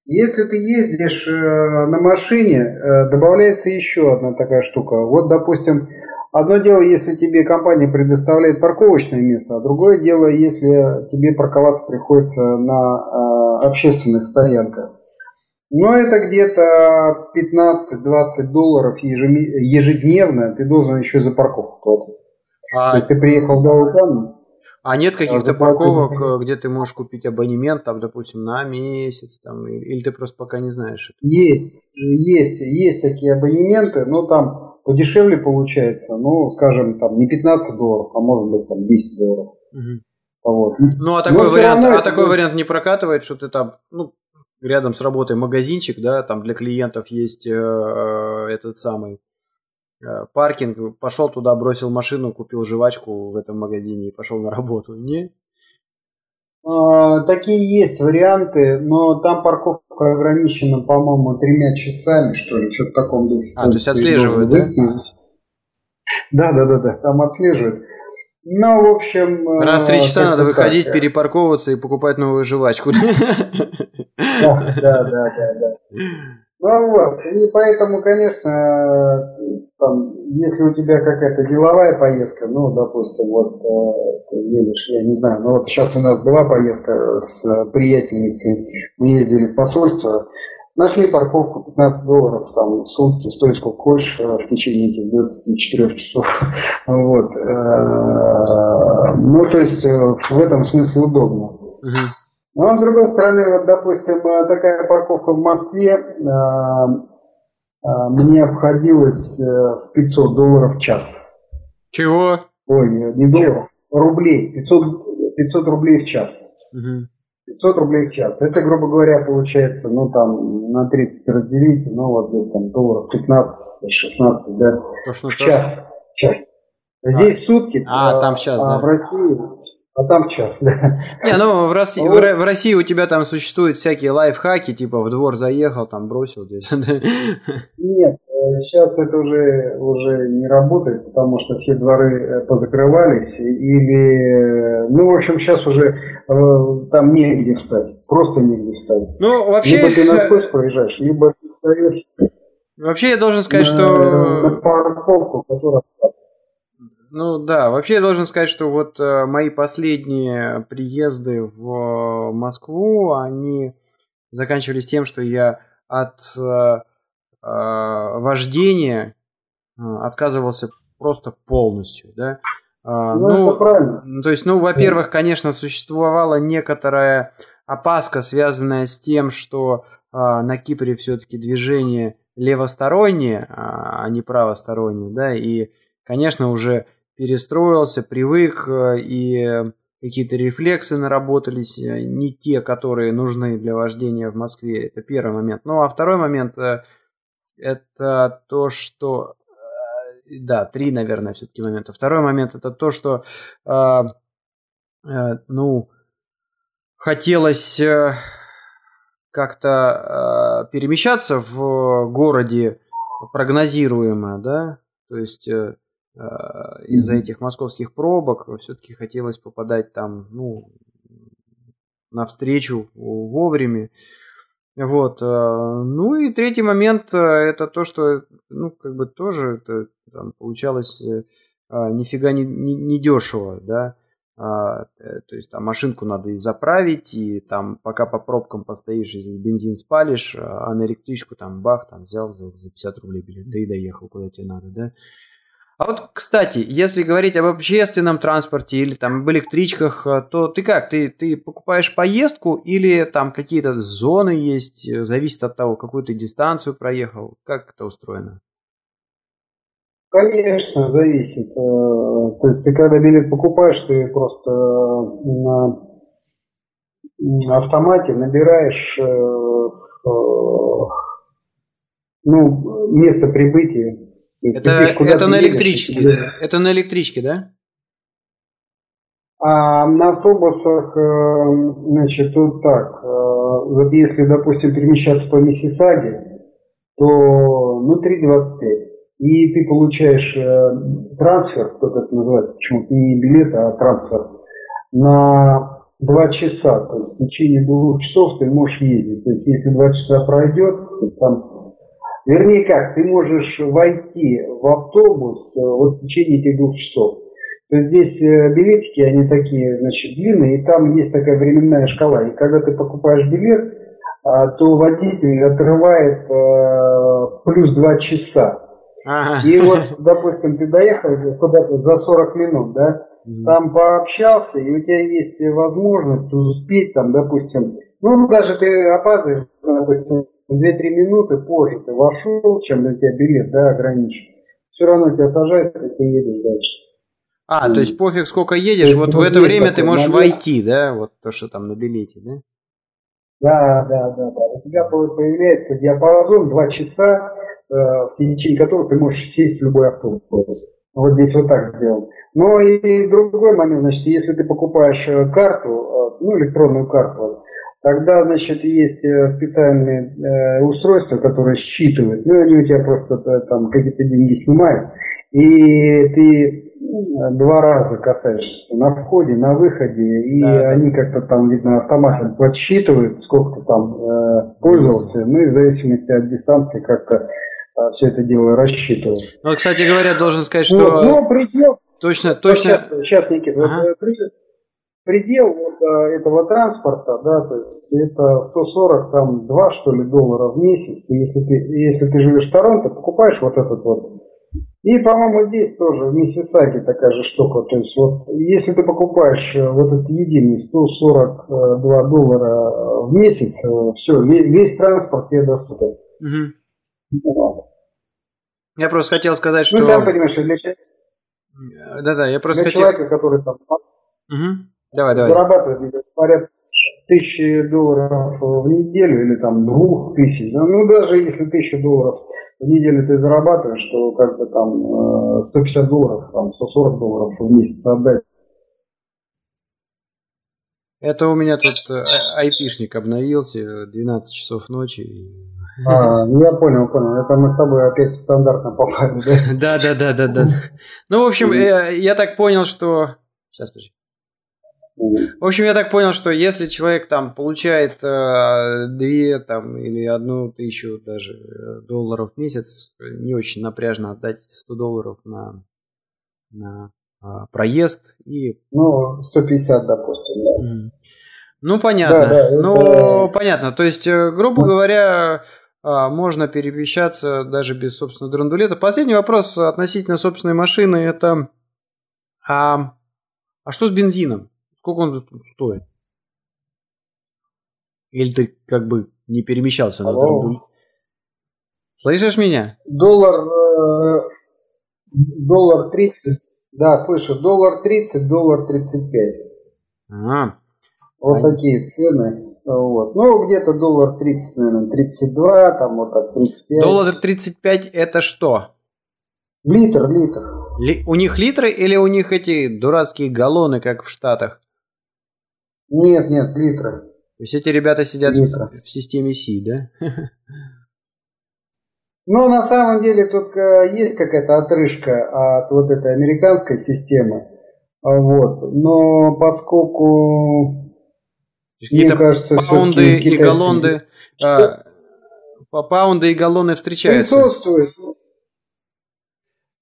[SPEAKER 2] если ты ездишь э, на машине, э, добавляется еще одна такая штука. Вот, допустим, одно дело, если тебе компания предоставляет парковочное место, а другое дело, если тебе парковаться приходится на общественных стоянках. Но это где-то 15-20 долларов ежедневно ты должен еще за парковку платить. А... То есть ты приехал в Даутан.
[SPEAKER 1] А нет каких-то парковок, где ты можешь купить абонемент, там, допустим, на месяц, там, или ты просто пока не знаешь это?
[SPEAKER 2] Есть, есть, есть такие абонементы, но там подешевле получается, ну, скажем, там не 15 долларов, а может быть там 10 долларов. Угу.
[SPEAKER 1] Вот. Ну, а такой, вариант, а такой вариант не прокатывает, что ты там, ну, рядом с работой магазинчик, да, там для клиентов есть э, этот самый э, паркинг, пошел туда, бросил машину, купил жвачку в этом магазине и пошел на работу. Не?
[SPEAKER 2] А, такие есть варианты, но там парковка ограничена, по-моему, тремя часами, что ли, что-то в таком духе.
[SPEAKER 1] А, то есть отслеживают, да?
[SPEAKER 2] Да, да, да, да, там отслеживают. Ну, в общем...
[SPEAKER 1] Раз в три часа надо выходить, так. перепарковываться и покупать новую жвачку.
[SPEAKER 2] Да, да, да, да. Ну вот, и поэтому, конечно, там, если у тебя какая-то деловая поездка, ну, допустим, вот э, ты едешь, я не знаю, ну вот сейчас у нас была поездка с приятельницей, мы ездили в посольство, Нашли парковку 15 долларов там, в сутки, стой сколько хочешь в течение этих 24 часов. Вот. Э, ну, то есть э, в этом смысле удобно. Ну, а с другой стороны, вот, допустим, э, такая парковка в Москве мне обходилась в 500 долларов в час.
[SPEAKER 1] Чего?
[SPEAKER 2] Ой, не долларов, рублей. 500, 500 рублей в час. Угу. 500 рублей в час. Это, грубо говоря, получается, ну, там, на 30 разделить, ну, вот, где там, долларов 15, 16, да? То, что в час. час. Здесь а. сутки.
[SPEAKER 1] А, а, там в час, а
[SPEAKER 2] да. в России а там час, да.
[SPEAKER 1] Не, ну в России, вот. в, в России у тебя там существуют всякие лайфхаки, типа в двор заехал, там бросил где-то.
[SPEAKER 2] Нет, сейчас это уже, уже не работает, потому что все дворы э, позакрывались, или, ну, в общем, сейчас уже э, там негде встать, просто негде встать.
[SPEAKER 1] Ну, вообще...
[SPEAKER 2] Либо ты на поезд проезжаешь, либо ты встаешь...
[SPEAKER 1] Вообще я должен сказать, на, что... На парковку, которая ну да, вообще я должен сказать, что вот э, мои последние приезды в Москву, они заканчивались тем, что я от э, э, вождения э, отказывался просто полностью, да.
[SPEAKER 2] А, ну, ну, это правильно.
[SPEAKER 1] То есть, ну, во-первых, конечно, существовала некоторая опаска, связанная с тем, что э, на Кипре все-таки движение левостороннее, а, а не правостороннее, да, и, конечно, уже перестроился, привык, э, и какие-то рефлексы наработались, э, не те, которые нужны для вождения в Москве. Это первый момент. Ну, а второй момент э, это то, что... Да, три, наверное, все-таки момента. Второй момент это то, что, ну, хотелось как-то перемещаться в городе прогнозируемо, да, то есть из-за этих московских пробок все-таки хотелось попадать там, ну, навстречу вовремя. Вот. Э, ну и третий момент э, это то, что, ну, как бы тоже это там, получалось нифига не, не, не дешево, да. А, то есть там машинку надо и заправить, и там пока по пробкам постоишь, если бензин спалишь, а на электричку там бах, там взял за, за 50 рублей билет, да и доехал куда тебе надо, да. А вот, кстати, если говорить об общественном транспорте или там об электричках, э, то ты как? Ты, ты покупаешь поездку или там какие-то зоны есть? Э, зависит от того, какую ты дистанцию проехал. Как это устроено?
[SPEAKER 2] Конечно, зависит. Э, то есть ты когда билет покупаешь, ты просто на автомате набираешь ну, место прибытия
[SPEAKER 1] это, это на электричке. Едешь, это на электричке, да?
[SPEAKER 2] А на автобусах, э, значит, тут так, э, вот если, допустим, перемещаться по Миссисаге, то ну 3,25. И ты получаешь э, трансфер, кто-то это называется, почему-то не билет, а трансфер, на 2 часа. То есть в течение двух часов ты можешь ездить. То есть если 2 часа пройдет, там Вернее как, ты можешь войти в автобус э, вот в течение этих двух часов. То есть здесь э, билетики, они такие, значит, длинные, и там есть такая временная шкала. И когда ты покупаешь билет, а, то водитель отрывает э, плюс два часа. Ага. И вот, допустим, ты доехал куда-то за 40 минут, да, там пообщался, и у тебя есть возможность успеть там, допустим, ну, даже ты опаздываешь, допустим, 2-3 минуты позже ты вошел, чем для тебя билет, да, ограничен. Все равно тебя сажают, и ты едешь дальше.
[SPEAKER 1] А, и, то есть пофиг сколько едешь, вот в это время ты можешь момент. войти, да, вот то, что там на билете, да?
[SPEAKER 2] Да, да, да, да. У тебя появляется диапазон 2 часа, э, в течение которого ты можешь сесть в любой автобус. Вот здесь вот так сделано. Но и другой момент, значит, если ты покупаешь э, карту, э, ну, электронную карту, Тогда, значит, есть э, специальные э, устройства, которые считывают, ну, они у тебя просто э, там какие-то деньги снимают, и ты два раза касаешься на входе, на выходе, и да, они как-то там, видно, автоматом подсчитывают, сколько ты там э, пользовался, ну и в зависимости от дистанции как-то э, все это дело рассчитывают.
[SPEAKER 1] Ну, кстати говоря, должен сказать, что...
[SPEAKER 2] Ну, ну предел...
[SPEAKER 1] Точно, точно...
[SPEAKER 2] Сейчас, сейчас Никита, ага. Предел, вот, этого транспорта, да, то есть это 140, там, 2, что ли, доллара в месяц. И если ты, если ты живешь в Торонто, покупаешь вот этот вот И, по-моему, здесь тоже в Миссисаке такая же штука. То есть вот если ты покупаешь э, вот этот единый 142 доллара э, в месяц, э, все, весь, весь транспорт тебе доступен. Угу.
[SPEAKER 1] Я просто хотел сказать, ну, что...
[SPEAKER 2] Ну, да, понимаешь, для человека...
[SPEAKER 1] Да-да, я просто
[SPEAKER 2] для
[SPEAKER 1] хотел...
[SPEAKER 2] человека, который там
[SPEAKER 1] угу. Давай, давай.
[SPEAKER 2] зарабатывает порядка тысячи долларов в неделю или там двух тысяч, ну даже если тысяча долларов в неделю ты зарабатываешь, то как бы там 150 э, долларов, там 140 долларов в месяц отдать.
[SPEAKER 1] Это у меня тут э, айпишник обновился, 12 часов ночи.
[SPEAKER 2] А, ну я понял, понял. Это мы с тобой опять стандартно попали,
[SPEAKER 1] да? Да, да, да, да, да. Ну, в общем, э, я так понял, что... Сейчас, подожди. В общем, я так понял, что если человек там получает э, две там или одну тысячу даже э, долларов в месяц, не очень напряжно отдать 100 долларов на, на э, проезд и...
[SPEAKER 2] Ну, 150, допустим, да.
[SPEAKER 1] Ну, понятно. Да, да, ну, это... понятно. То есть, э, грубо говоря, можно перемещаться даже без собственного драндулета. Последний вопрос относительно собственной машины – это а, а что с бензином? Сколько он тут стоит? Или ты как бы не перемещался на трубу? Слышишь меня?
[SPEAKER 2] Доллар, э, доллар 30, да, слышу, доллар 30, доллар 35. А, вот а... такие цены. Вот. Ну, где-то доллар 30, наверное, 32, там вот так 35.
[SPEAKER 1] Доллар 35 это что?
[SPEAKER 2] Литр, литр.
[SPEAKER 1] Ли... У них литры или у них эти дурацкие галлоны, как в Штатах?
[SPEAKER 2] Нет, нет, литры.
[SPEAKER 1] То есть эти ребята сидят литры. в системе Си, да?
[SPEAKER 2] Ну, на самом деле тут э, есть какая-то отрыжка от вот этой американской системы. А, вот. Но поскольку
[SPEAKER 1] мне кажется, паунды и галлонды, а, паунды и галлоны встречаются.
[SPEAKER 2] Присутствует.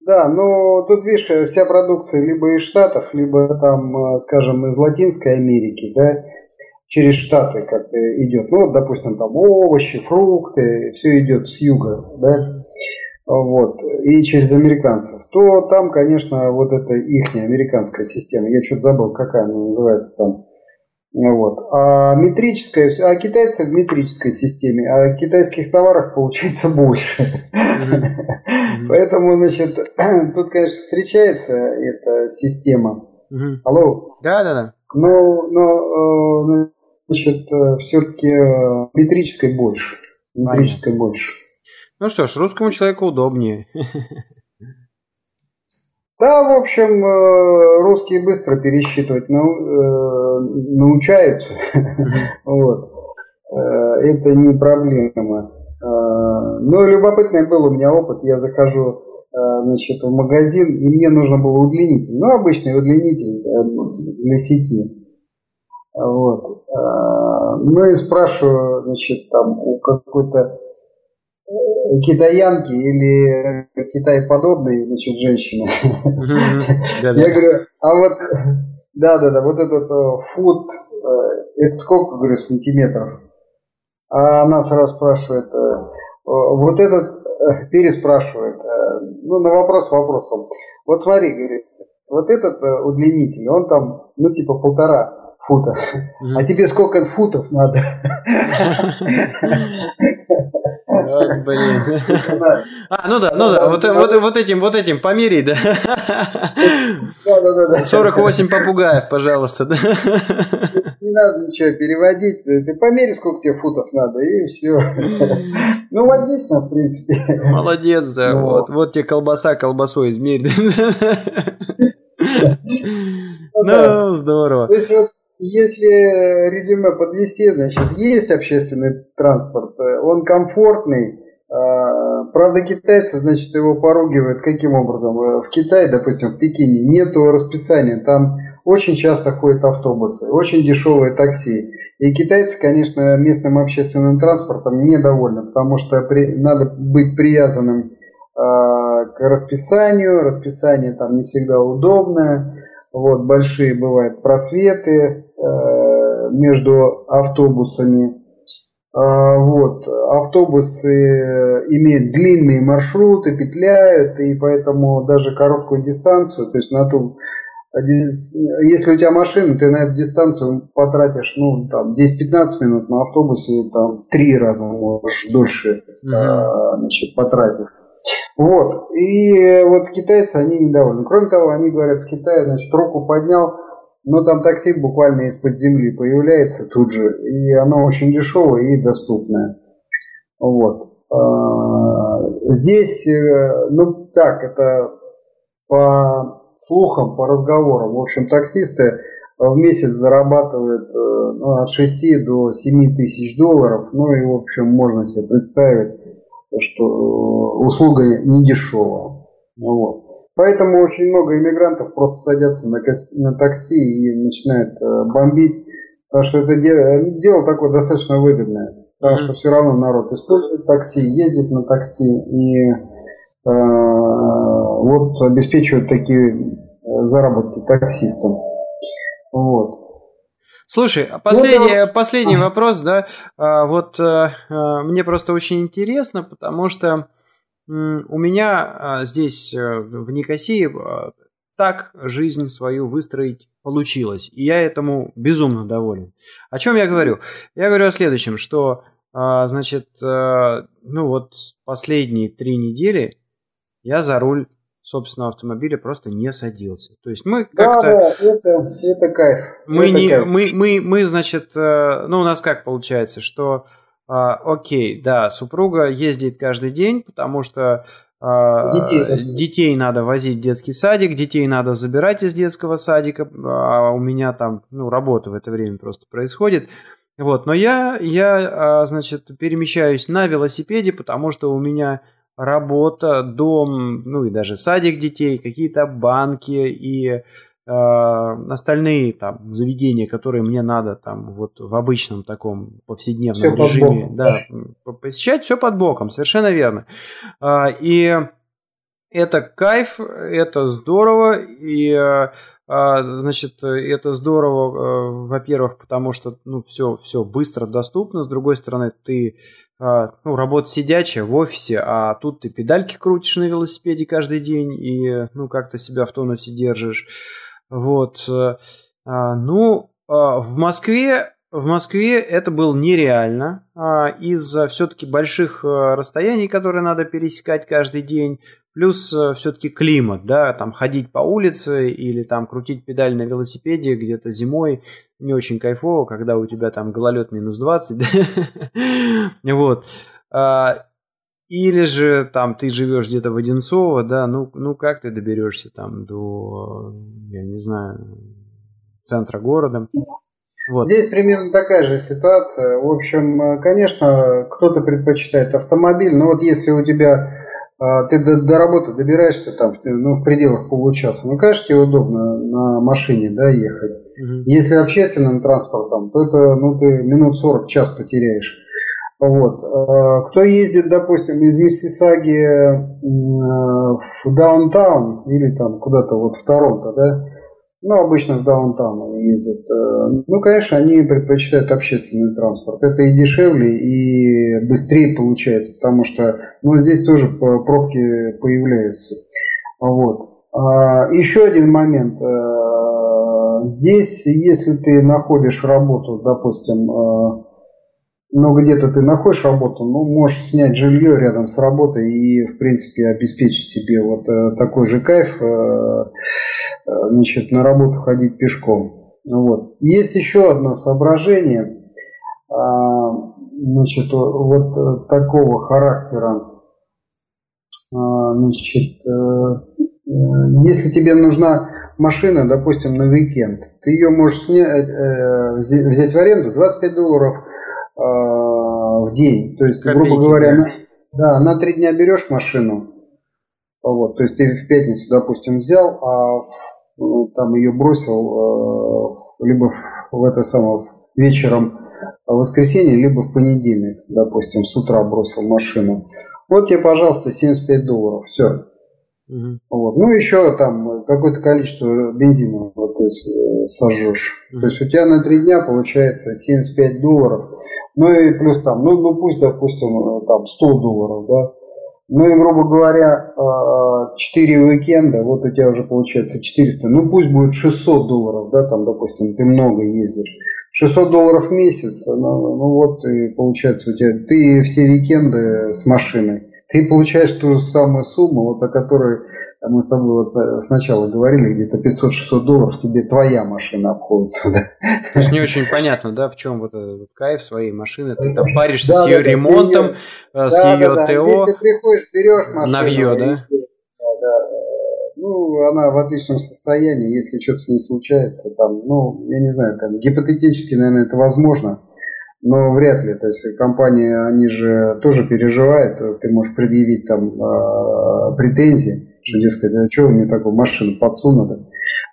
[SPEAKER 2] Да, но тут, видишь, вся продукция либо из Штатов, либо там, э, скажем, из Латинской Америки, да, через Штаты как-то идет. Ну, вот, допустим, там овощи, фрукты, все идет с юга, да, вот, и через американцев, то там, конечно, вот это их американская система, я что-то забыл, какая она называется там, вот. А метрическая, а китайцы в метрической системе, а китайских товаров получается больше. Mm-hmm. Поэтому, значит, тут, конечно, встречается эта система.
[SPEAKER 1] Mm-hmm. Алло. Да, да, да.
[SPEAKER 2] Но, но э, значит, все-таки э, метрической больше. Метрической Понятно. больше.
[SPEAKER 1] Ну что ж, русскому человеку удобнее.
[SPEAKER 2] Да, в общем, э, русские быстро пересчитывать э, научаются. вот. Э, это не проблема. Но любопытный был у меня опыт. Я захожу значит, в магазин, и мне нужно было удлинитель. Ну, обычный удлинитель для сети. Вот. Ну и спрашиваю, значит, там у какой-то китаянки или Китай подобной, значит, женщины. Я говорю, а вот, да, да, да, вот этот э, фут, э, это сколько, говорю, сантиметров? А она сразу спрашивает, э, вот этот, переспрашивает, ну, на вопрос вопросом. Вот смотри, говорит, вот этот удлинитель, он там, ну, типа полтора фута. А тебе сколько футов надо?
[SPEAKER 1] Вот, блин. А, ну да, ну да, вот, вот, вот этим, вот этим померить, да? Да, да, да. 48 попугаев, пожалуйста.
[SPEAKER 2] Не надо ничего переводить, ты помери, сколько тебе футов надо, и все. Ну, логично, в принципе.
[SPEAKER 1] Молодец, да, вот. Вот тебе колбаса, колбасой измерь. Ну, здорово.
[SPEAKER 2] То есть вот если резюме подвести, значит, есть общественный транспорт, э, он комфортный, а, Правда, китайцы, значит, его поругивают каким образом? Э, в Китае, допустим, в Пекине нету расписания, там очень часто ходят автобусы, очень дешевые такси. И китайцы, конечно, местным общественным транспортом недовольны, потому что при, надо быть привязанным э, к расписанию, расписание там не всегда удобное, вот, большие бывают просветы, Э, между автобусами. а, вот. Автобусы имеют длинные маршруты, петляют, и поэтому даже короткую дистанцию, то есть на ту если у тебя машина, ты на эту дистанцию потратишь ну, там, 10-15 минут, на автобусе там, в три раза можешь дольше mm-hmm. значит, потратить. Вот. И вот китайцы, они недовольны. Кроме того, они говорят, в Китае, значит, руку поднял, но там такси буквально из-под земли появляется тут же, и оно очень дешевое и доступное. Вот. А, здесь, э, ну так, это по слухам, по разговорам. В общем, таксисты в месяц зарабатывают э, ну, от 6 до 7 тысяч долларов. Ну и, в общем, можно себе представить, что э, услуга не дешевая. Вот. Поэтому очень много иммигрантов просто садятся на, на такси и начинают э, бомбить, потому что это дело, дело такое достаточно выгодное. Потому что все равно народ использует такси, ездит на такси и э, вот обеспечивает такие э, заработки таксистам. Вот.
[SPEAKER 1] Слушай, а последний, ну, последний вопрос, да, а, вот а, мне просто очень интересно, потому что у меня а, здесь, э, в Никосии, а, так жизнь свою выстроить получилось. И я этому безумно доволен. О чем я говорю? Я говорю о следующем, что, а, значит, э, ну вот последние три недели я за руль собственного автомобиля просто не садился. То есть мы как-то...
[SPEAKER 2] Да, да, это, это кайф.
[SPEAKER 1] Мы,
[SPEAKER 2] это
[SPEAKER 1] не,
[SPEAKER 2] кайф.
[SPEAKER 1] Мы, мы, мы, значит, э, ну у нас как получается, что а, окей, да, супруга ездит каждый день, потому что а, детей, детей надо возить в детский садик, детей надо забирать из детского садика, а у меня там, ну, работа в это время просто происходит. Вот, но я, я, а, значит, перемещаюсь на велосипеде, потому что у меня работа, дом, ну и даже садик детей, какие-то банки и остальные там заведения, которые мне надо там вот в обычном таком повседневном все режиме, да, посещать все под боком, совершенно верно. А, и это кайф, это здорово, и а, значит, это здорово, э, во-первых, потому что ну, все, все быстро доступно, с другой стороны, ты ну, работа сидячая в офисе, а тут ты педальки крутишь на велосипеде каждый день и ну, как-то себя в тонусе держишь. Вот. Э, а, ну, а, в Москве в Москве это было нереально а, из-за все-таки больших э, расстояний, которые надо пересекать каждый день, плюс э, все-таки климат, да, там ходить по улице или там крутить педаль на велосипеде где-то зимой не очень кайфово, когда у тебя там гололед минус 20, вот. Или же там ты живешь где-то в Одинцово, да, ну, ну как ты доберешься там до, я не знаю, центра города?
[SPEAKER 2] Вот. Здесь примерно такая же ситуация. В общем, конечно, кто-то предпочитает автомобиль, но вот если у тебя а, ты до, до работы добираешься там ну, в пределах получаса, ну, конечно, тебе удобно на машине да, ехать. Угу. Если общественным транспортом, то это ну, ты минут 40 час потеряешь. Вот. Э, кто ездит, допустим, из Миссисаги э, в даунтаун или там куда-то вот в Торонто, да, ну, обычно в даунтаун ездят. Э, ну, конечно, они предпочитают общественный транспорт. Это и дешевле, и быстрее получается, потому что, ну, здесь тоже пробки появляются. Вот. А, еще один момент. Здесь, если ты находишь работу, допустим, но где-то ты находишь работу, ну, можешь снять жилье рядом с работой и, в принципе, обеспечить себе вот э, такой же кайф, э, э, значит, на работу ходить пешком. Вот. Есть еще одно соображение, э, значит, вот такого характера, э, значит, если тебе нужна машина, допустим, на уикенд, ты ее можешь снять, взять в аренду 25 долларов в день. То есть, Копейки, грубо говоря, да. На, да, на три дня берешь машину, вот, то есть ты в пятницу, допустим, взял, а ну, там ее бросил э, либо в это самое вечером в воскресенье, либо в понедельник, допустим, с утра бросил машину. Вот тебе, пожалуйста, 75 долларов, все. Угу. Вот. Ну, еще там какое-то количество бензина вот, ты э, сожжешь. Угу. То есть у тебя на три дня получается 75 долларов. Ну и плюс там, ну, ну пусть, допустим, э, там 100 долларов, да. Ну и, грубо говоря, 4 э, уикенда, вот у тебя уже получается 400, ну пусть будет 600 долларов, да, там, допустим, ты много ездишь. 600 долларов в месяц, ну, ну вот и получается у тебя, ты все уикенды с машиной ты получаешь ту же самую сумму, вот о которой мы с тобой вот э, сначала говорили, где-то 500-600 долларов тебе твоя машина обходится. Да?
[SPEAKER 1] То есть не очень понятно, да, в чем вот этот вот кайф своей машины, ты там паришься да, с ее да, ремонтом, ее, э, с да, ее да, ТО.
[SPEAKER 2] Ты приходишь, берешь машину. Навье, да? да, да. Ну, она в отличном состоянии, если что-то с ней случается, там, ну, я не знаю, там, гипотетически, наверное, это возможно но вряд ли. То есть компании, они же тоже переживают, ты можешь предъявить там э, претензии, что, дескать, а что вы мне такую машину подсунули.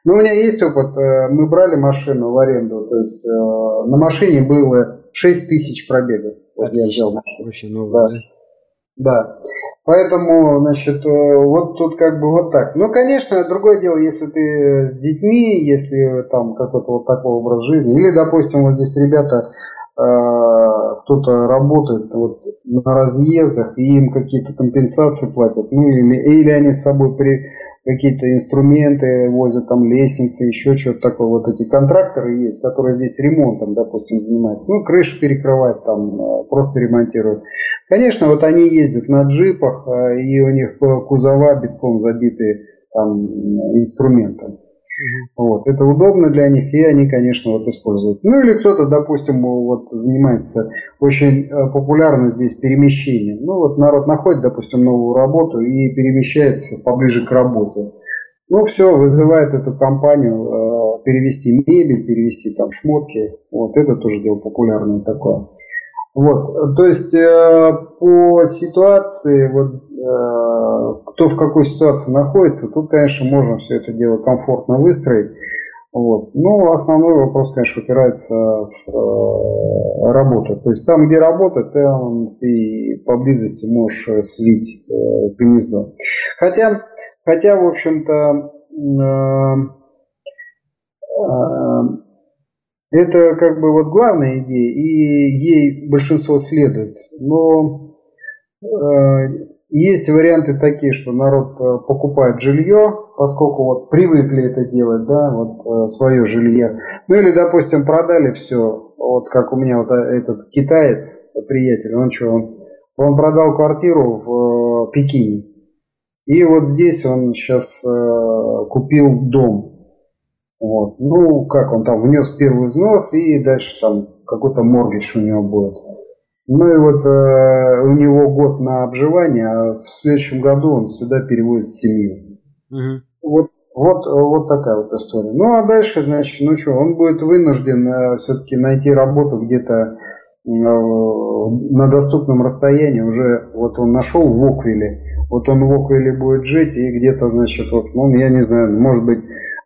[SPEAKER 2] Но у меня есть опыт, э, мы брали машину в аренду, то есть э, на машине было 6 тысяч пробегов. Вот я взял машину. Очень много, да. да? Да. Поэтому, значит, э, вот тут как бы вот так. Ну, конечно, другое дело, если ты с детьми, если там какой-то вот такой образ жизни, или, допустим, вот здесь ребята кто-то работает вот на разъездах и им какие-то компенсации платят, ну или, или они с собой при какие-то инструменты возят, там лестницы, еще что-то такое. Вот эти контракторы есть, которые здесь ремонтом, допустим, занимаются. Ну, крышу перекрывают, там э, просто ремонтируют. Конечно, вот они ездят на джипах, э, и у них кузова битком забиты там инструментом. Вот. Это удобно для них, и они, конечно, вот используют. Ну или кто-то, допустим, вот занимается очень э, популярно здесь перемещением. Ну вот народ находит, допустим, новую работу и перемещается поближе к работе. Ну все, вызывает эту компанию э, перевести мебель, перевести там шмотки. Вот это тоже дело популярное такое. Вот, то есть э, по ситуации, вот э, кто в какой ситуации находится, тут, конечно, можно все это дело комфортно выстроить. Вот. Но основной вопрос, конечно, упирается в э, работу. То есть там, где работа, там ты поблизости можешь слить э, гнездо. Хотя, хотя, в общем-то, э, э, это как бы вот главная идея, и ей большинство следует. Но э, есть варианты такие, что народ э, покупает жилье, поскольку вот привыкли это делать, да, вот э, свое жилье. Ну или, допустим, продали все, вот как у меня вот э, этот китаец, приятель, он что, он, он продал квартиру в э, Пекине. И вот здесь он сейчас э, купил дом вот. Ну, как он там внес первый взнос и дальше там какой-то моргидж у него будет. Ну и вот э, у него год на обживание, а в следующем году он сюда перевозит семью. Угу. Вот, вот, вот такая вот история. Ну а дальше, значит, ну что, он будет вынужден э, все-таки найти работу где-то э, на доступном расстоянии. Уже вот он нашел в Оквиле. Вот он в Оквиле будет жить и где-то, значит, вот, ну я не знаю, может быть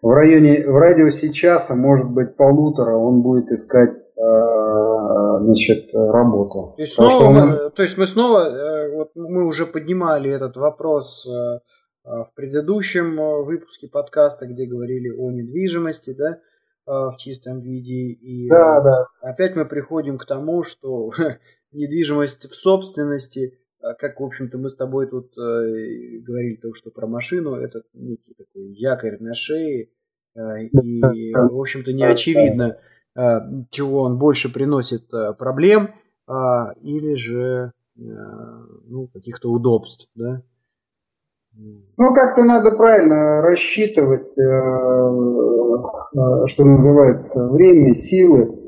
[SPEAKER 2] в районе, в радиусе часа, может быть полутора, он будет искать э, значит, работу.
[SPEAKER 1] То есть, снова, он... мы, то есть мы снова, э, вот мы уже поднимали этот вопрос э, в предыдущем выпуске подкаста, где говорили о недвижимости, да, в чистом виде. И
[SPEAKER 2] да, да.
[SPEAKER 1] опять мы приходим к тому, что недвижимость в собственности как, в общем-то, мы с тобой тут э, говорили то, что про машину, это некий такой якорь на шее, э, и, в общем-то, не очевидно, э, чего он больше приносит э, проблем э, или же э, ну, каких-то удобств, да?
[SPEAKER 2] Ну, как-то надо правильно рассчитывать, э, э, что называется, время, силы. а,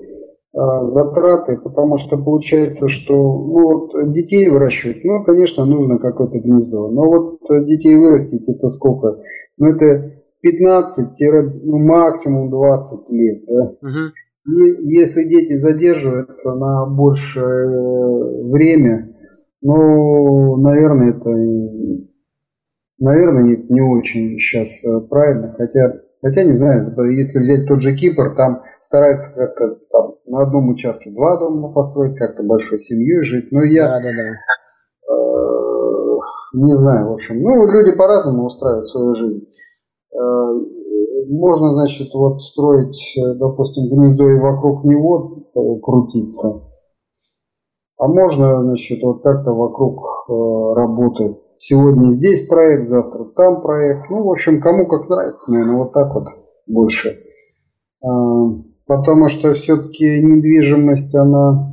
[SPEAKER 2] затраты, потому что получается, что ну, вот детей выращивать, ну, конечно, нужно какое-то гнездо, но вот детей вырастить это сколько? Ну, это 15, ну, максимум 20 лет, да? Угу. И если дети задерживаются на большее время, ну, наверное, это, наверное, не, не очень сейчас э, правильно, хотя Хотя, не знаю, если взять тот же Кипр, там стараются как-то там на одном участке два дома построить, как-то большой семьей жить. Но я... Да, да, да. Э, не знаю, в общем. Ну, люди по-разному устраивают свою жизнь. Э, можно, значит, вот строить, э, допустим, гнездо и вокруг него крутиться. А можно, значит, вот как-то вокруг работать. Сегодня здесь проект, завтра там проект. Ну, в общем, кому как нравится, наверное, вот так вот больше. Потому что все-таки недвижимость, она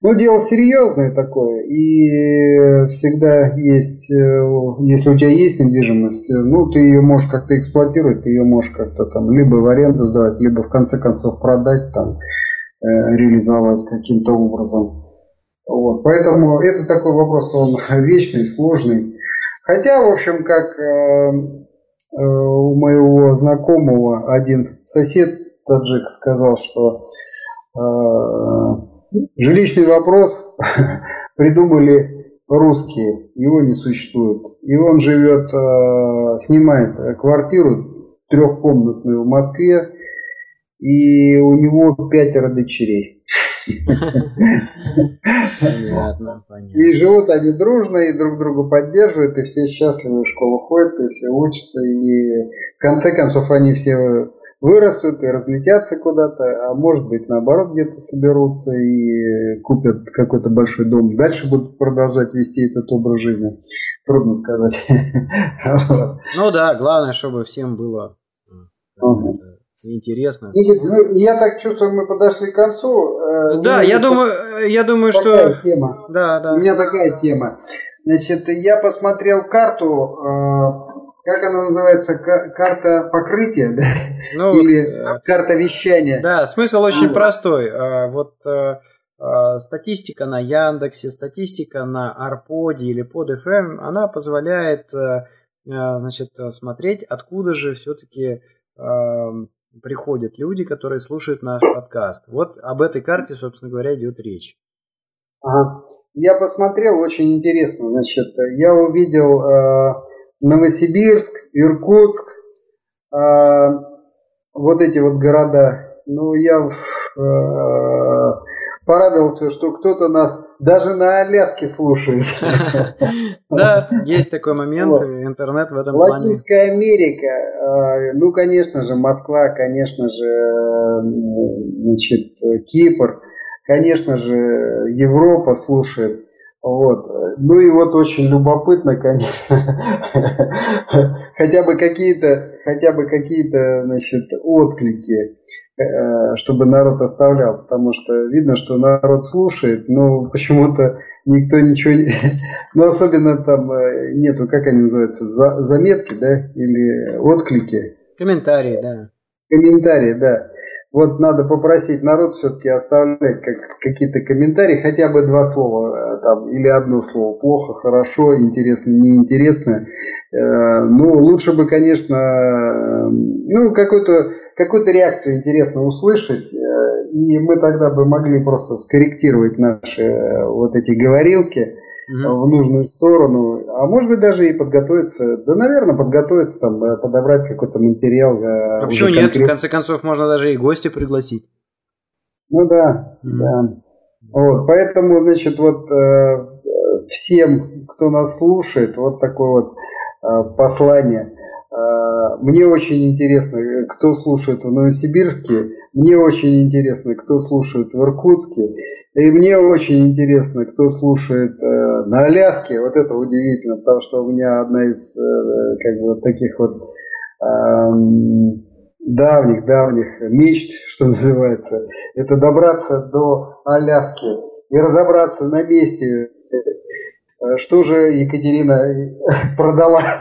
[SPEAKER 2] ну, дело серьезное такое, и всегда есть, э, если у тебя есть недвижимость, э, ну, ты ее можешь как-то эксплуатировать, ты ее можешь как-то там либо в аренду сдавать, либо в конце концов продать, там, э, реализовать каким-то образом. Вот. Поэтому это такой вопрос, он вечный, сложный. Хотя, в общем, как э, э, у моего знакомого один сосед таджик сказал, что э, Жилищный вопрос придумали русские, его не существует. И он живет, снимает квартиру трехкомнатную в Москве, и у него пятеро дочерей. Понятно, понятно. И живут они дружно, и друг друга поддерживают, и все счастливы в школу ходят, и все учатся, и в конце концов они все вырастут и разлетятся куда-то, а может быть наоборот где-то соберутся и купят какой-то большой дом. Дальше будут продолжать вести этот образ жизни. Трудно сказать.
[SPEAKER 1] Ну да, главное, чтобы всем было э, интересно.
[SPEAKER 2] Ну, я так чувствую, мы подошли к концу.
[SPEAKER 1] Э, да, я думаю, я думаю,
[SPEAKER 2] что... тема.
[SPEAKER 1] Да, да.
[SPEAKER 2] У меня такая тема. Значит, я посмотрел карту э, как она называется, карта покрытия, да? Ну, Или э, карта вещания?
[SPEAKER 1] Да, смысл очень ну, простой. Вот э, статистика на Яндексе, статистика на Арподе или под FM, она позволяет э, значит, смотреть, откуда же все-таки приходят люди, которые слушают наш подкаст. Вот об этой карте, собственно говоря, идет речь.
[SPEAKER 2] Ага. Я посмотрел, очень интересно. Значит, я увидел Новосибирск, Иркутск, э, вот эти вот города. Ну, я э, порадовался, что кто-то нас даже на Аляске слушает.
[SPEAKER 1] Да, есть такой момент, интернет в этом
[SPEAKER 2] плане. Латинская Америка, э, ну, конечно же, Москва, конечно же, значит, Кипр, конечно же, Европа слушает. Вот. Ну и вот очень любопытно, конечно, хотя бы какие-то, хотя бы какие-то, значит, отклики, э, чтобы народ оставлял, потому что видно, что народ слушает, но почему-то никто ничего не, ну особенно там э, нету, как они называются, заметки, да, или отклики.
[SPEAKER 1] Комментарии, да.
[SPEAKER 2] Комментарии, да. Вот надо попросить народ все-таки оставлять как, какие-то комментарии, хотя бы два слова э, там, или одно слово. Плохо, хорошо, интересно, неинтересно. Э, ну, лучше бы, конечно, э, ну, какую-то какую реакцию интересно услышать, э, и мы тогда бы могли просто скорректировать наши э, вот эти говорилки в нужную сторону, а может быть даже и подготовиться, да, наверное, подготовиться, там, э, подобрать какой-то материал.
[SPEAKER 1] Э, а почему нет? В конце концов, можно даже и гости пригласить.
[SPEAKER 2] Ну да, mm-hmm. да. Вот, поэтому, значит, вот э, всем, кто нас слушает, вот такое вот э, послание. Э, мне очень интересно, кто слушает в Новосибирске, мне очень интересно, кто слушает в Иркутске, и мне очень интересно, кто слушает э, на Аляске. Вот это удивительно, потому что у меня одна из э, как бы таких вот давних, давних мечт, что называется, это добраться до Аляски и разобраться на месте, Э, что же Екатерина продала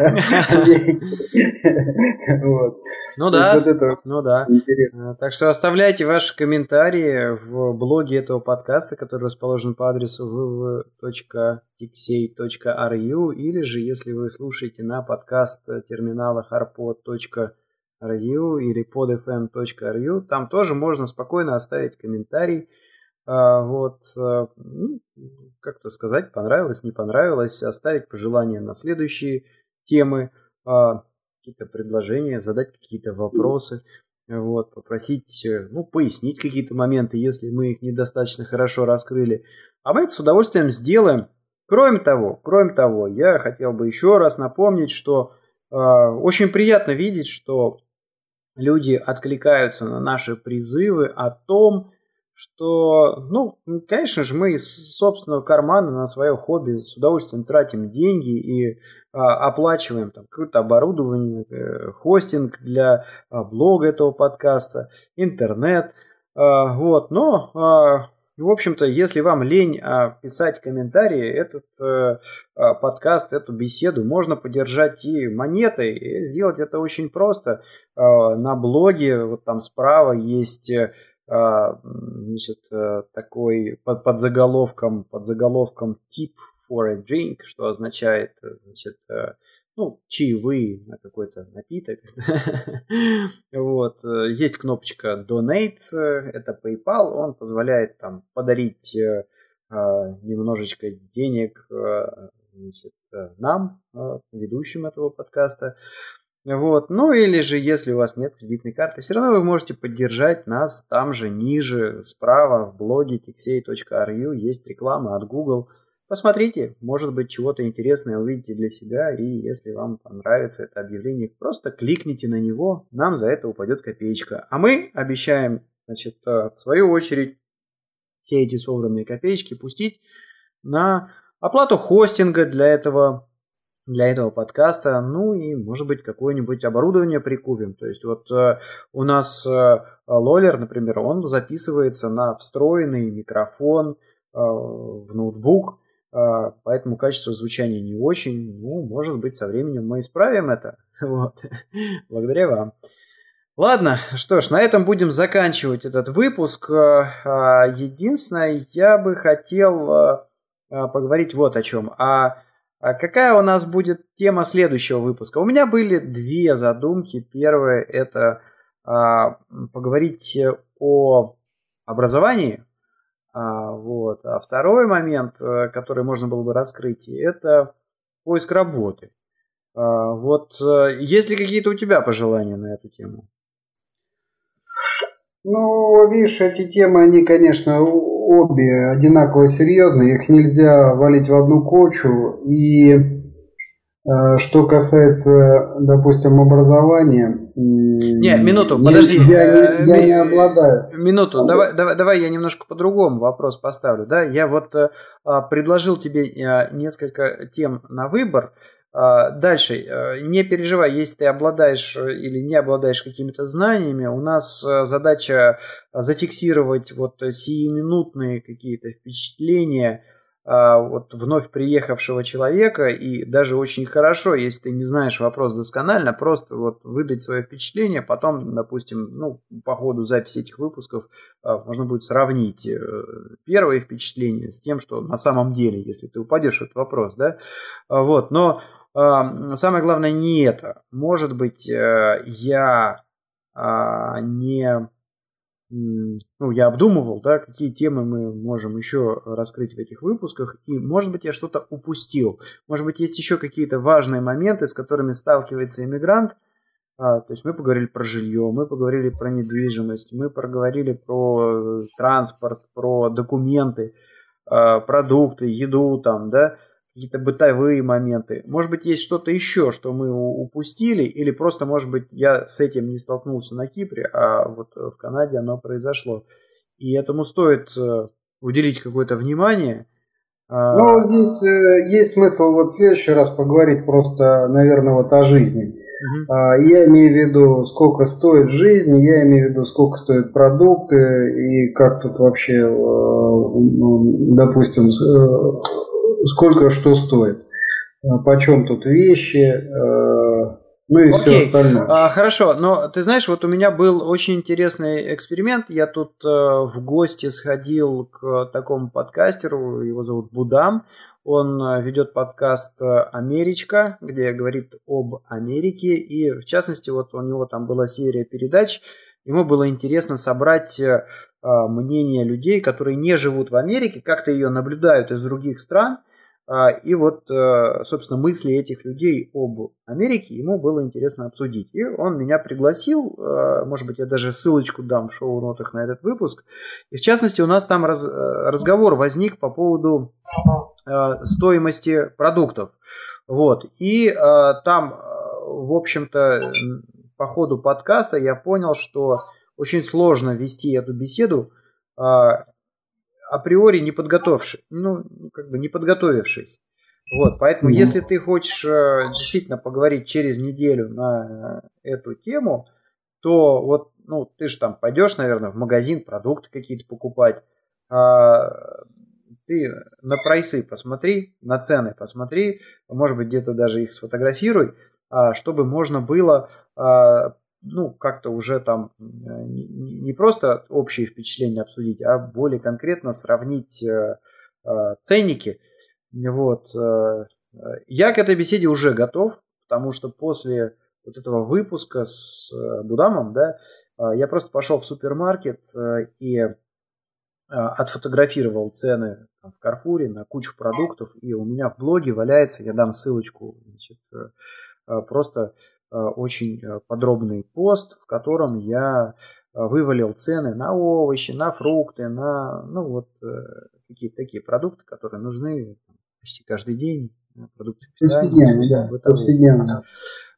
[SPEAKER 1] Ну да, ну да. Интересно. Э, так что оставляйте ваши комментарии в блоге этого подкаста, который расположен по адресу www.tixey.ru или же, если вы слушаете на подкаст терминалах arpod.ru или podfm.ru, там тоже можно спокойно оставить комментарий, а, вот, э, ну, как-то сказать, понравилось, не понравилось, оставить пожелания на следующие темы, а, какие-то предложения, задать какие-то вопросы, вот, попросить, э, ну, пояснить какие-то моменты, если мы их недостаточно хорошо раскрыли. А мы это с удовольствием сделаем. Кроме того, кроме того, я хотел бы еще раз напомнить, что э, очень приятно видеть, что люди откликаются на наши призывы о том, что, ну, конечно же, мы из собственного кармана на свое хобби с удовольствием тратим деньги и а, оплачиваем там какое-то оборудование, э, хостинг для а, блога этого подкаста, интернет, а, вот, но а, в общем-то, если вам лень а, писать комментарии, этот э, а, подкаст, эту беседу можно поддержать и монетой. И сделать это очень просто. А, на блоге, вот там справа есть э, значит, э, такой под, под заголовком, под заголовком tip for a drink, что означает, значит, ну, чаевые на какой-то напиток. вот. Э, есть кнопочка Donate, э, это PayPal, он позволяет там подарить э, а, немножечко денег значит, нам, ведущим этого подкаста. Вот. Ну или же, если у вас нет кредитной карты, все равно вы можете поддержать нас там же, ниже, справа, в блоге tixey.ru есть реклама от Google – Посмотрите, может быть, чего-то интересное увидите для себя, и если вам понравится это объявление, просто кликните на него, нам за это упадет копеечка. А мы обещаем, значит, э, в свою очередь, все эти собранные копеечки пустить на оплату хостинга для этого для этого подкаста, ну и, может быть, какое-нибудь оборудование прикупим. То есть вот э, у нас э, Лолер, например, он записывается на встроенный микрофон э, в ноутбук, а, поэтому качество звучания не очень. Ну, может быть, со временем мы исправим это. Вот. Благодаря вам. Ладно, что ж, на этом будем заканчивать этот выпуск. А, а, единственное, я бы хотел поговорить вот о чем. А какая у нас будет тема следующего выпуска? У меня были две задумки. Первая – это поговорить о образовании, а, вот. А второй момент, э, который можно было бы раскрыть, это поиск работы. А, вот э, есть ли какие-то у тебя пожелания на эту тему?
[SPEAKER 2] Ну, видишь, эти темы, они, конечно, обе одинаково серьезные, их нельзя валить в одну кочу. И Э, что касается, допустим, образования...
[SPEAKER 1] Не, минуту, я, подожди.
[SPEAKER 2] Я, не, я не обладаю.
[SPEAKER 1] Минуту, давай, давай, давай я немножко по-другому вопрос поставлю. Да? Я вот э, а, предложил тебе э, несколько тем на выбор. Дальше, не переживай, если ты обладаешь или не обладаешь какими-то знаниями, у нас задача зафиксировать вот сиюминутные какие-то впечатления, а, вот вновь приехавшего человека, и даже очень хорошо, если ты не знаешь вопрос досконально, просто вот выдать свое впечатление, потом, допустим, ну, по ходу записи этих выпусков а, можно будет сравнить э, первое впечатление с тем, что на самом деле, если ты упадешь в этот вопрос, да, а, вот, но самое главное не это. Может быть, э, я не ну, я обдумывал, да, какие темы мы можем еще раскрыть в этих выпусках, и, может быть, я что-то упустил. Может быть, есть еще какие-то важные моменты, с которыми сталкивается иммигрант. А, то есть мы поговорили про жилье, мы поговорили про недвижимость, мы проговорили про э, транспорт, про документы, а, продукты, еду там, да какие-то бытовые моменты. Может быть, есть что-то еще, что мы упустили, или просто, может быть, я с этим не столкнулся на Кипре, а вот в Канаде оно произошло. И этому стоит э, уделить какое-то внимание.
[SPEAKER 2] А, ну, здесь э, есть смысл вот в следующий раз поговорить просто, наверное, вот о жизни. Угу. Я имею в виду, сколько стоит жизнь, я имею в виду, сколько стоят продукты и как тут вообще, э, ну, допустим, сколько что стоит, э, почем тут вещи, э, ну и Окей. все остальное.
[SPEAKER 1] А, хорошо, но ты знаешь, вот у меня был очень интересный эксперимент. Я тут э, в гости сходил к такому подкастеру, его зовут Будам. Он э, ведет подкаст «Америчка», где говорит об Америке. И, в частности, вот у него там была серия передач. Ему было интересно собрать мнение людей, которые не живут в Америке, как-то ее наблюдают из других стран – и вот, э, собственно, мысли этих людей об Америке ему было интересно обсудить. И он меня пригласил, э, может быть, я даже ссылочку дам в шоу-нотах на этот выпуск. И в частности, у нас там раз, э, разговор возник по поводу стоимости продуктов. Вот. И там, в общем-то, по ходу подкаста я понял, что очень сложно вести эту беседу априори не подготовившись, ну, как бы не подготовившись. Вот, поэтому, mm-hmm. если ты хочешь э, действительно поговорить через неделю на э, эту тему, то вот, ну, ты же там пойдешь, наверное, в магазин продукты какие-то покупать, а, ты на прайсы посмотри, на цены посмотри, может быть, где-то даже их сфотографируй, а, чтобы можно было а, ну, как-то уже там э, не просто общие впечатления обсудить, а более конкретно сравнить э, э, ценники. Вот. Я к этой беседе уже готов, потому что после вот этого выпуска с Будамом, да, я просто пошел в супермаркет и отфотографировал цены в Карфуре на кучу продуктов, и у меня в блоге валяется, я дам ссылочку, значит, просто очень э, подробный пост, в котором я э, вывалил цены на овощи, на фрукты, на ну вот какие-то такие продукты, которые нужны почти каждый день, продукты питания. Да, повседневно.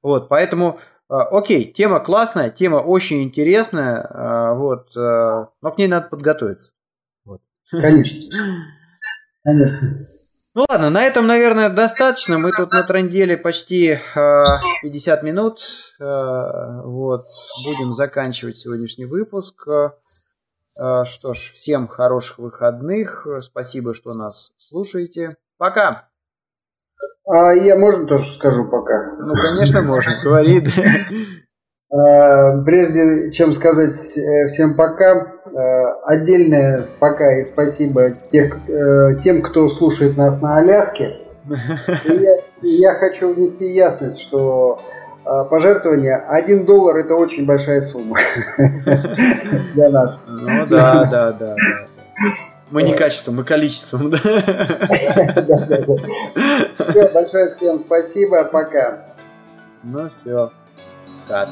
[SPEAKER 1] Вот, поэтому, окей, тема классная, тема очень интересная, вот, но к ней надо подготовиться.
[SPEAKER 2] Вот. Конечно. Конечно.
[SPEAKER 1] Ну ладно, на этом, наверное, достаточно. Мы тут натрандели почти э, 50 минут. Э, вот, будем заканчивать сегодняшний выпуск. Э, что ж, всем хороших выходных. Спасибо, что нас слушаете. Пока.
[SPEAKER 2] А я можно тоже скажу пока?
[SPEAKER 1] Ну, конечно, можно. Говори.
[SPEAKER 2] Э, прежде чем сказать э, всем пока, э, отдельное пока и спасибо тех, тем, кто слушает нас на Аляске. И я, я хочу внести ясность, что пожертвование 1 доллар это очень большая сумма для нас.
[SPEAKER 1] Ну да, да, да. Мы не качеством, мы количеством. Да, да,
[SPEAKER 2] да. Все, большое всем спасибо, пока.
[SPEAKER 1] Ну все. Кат.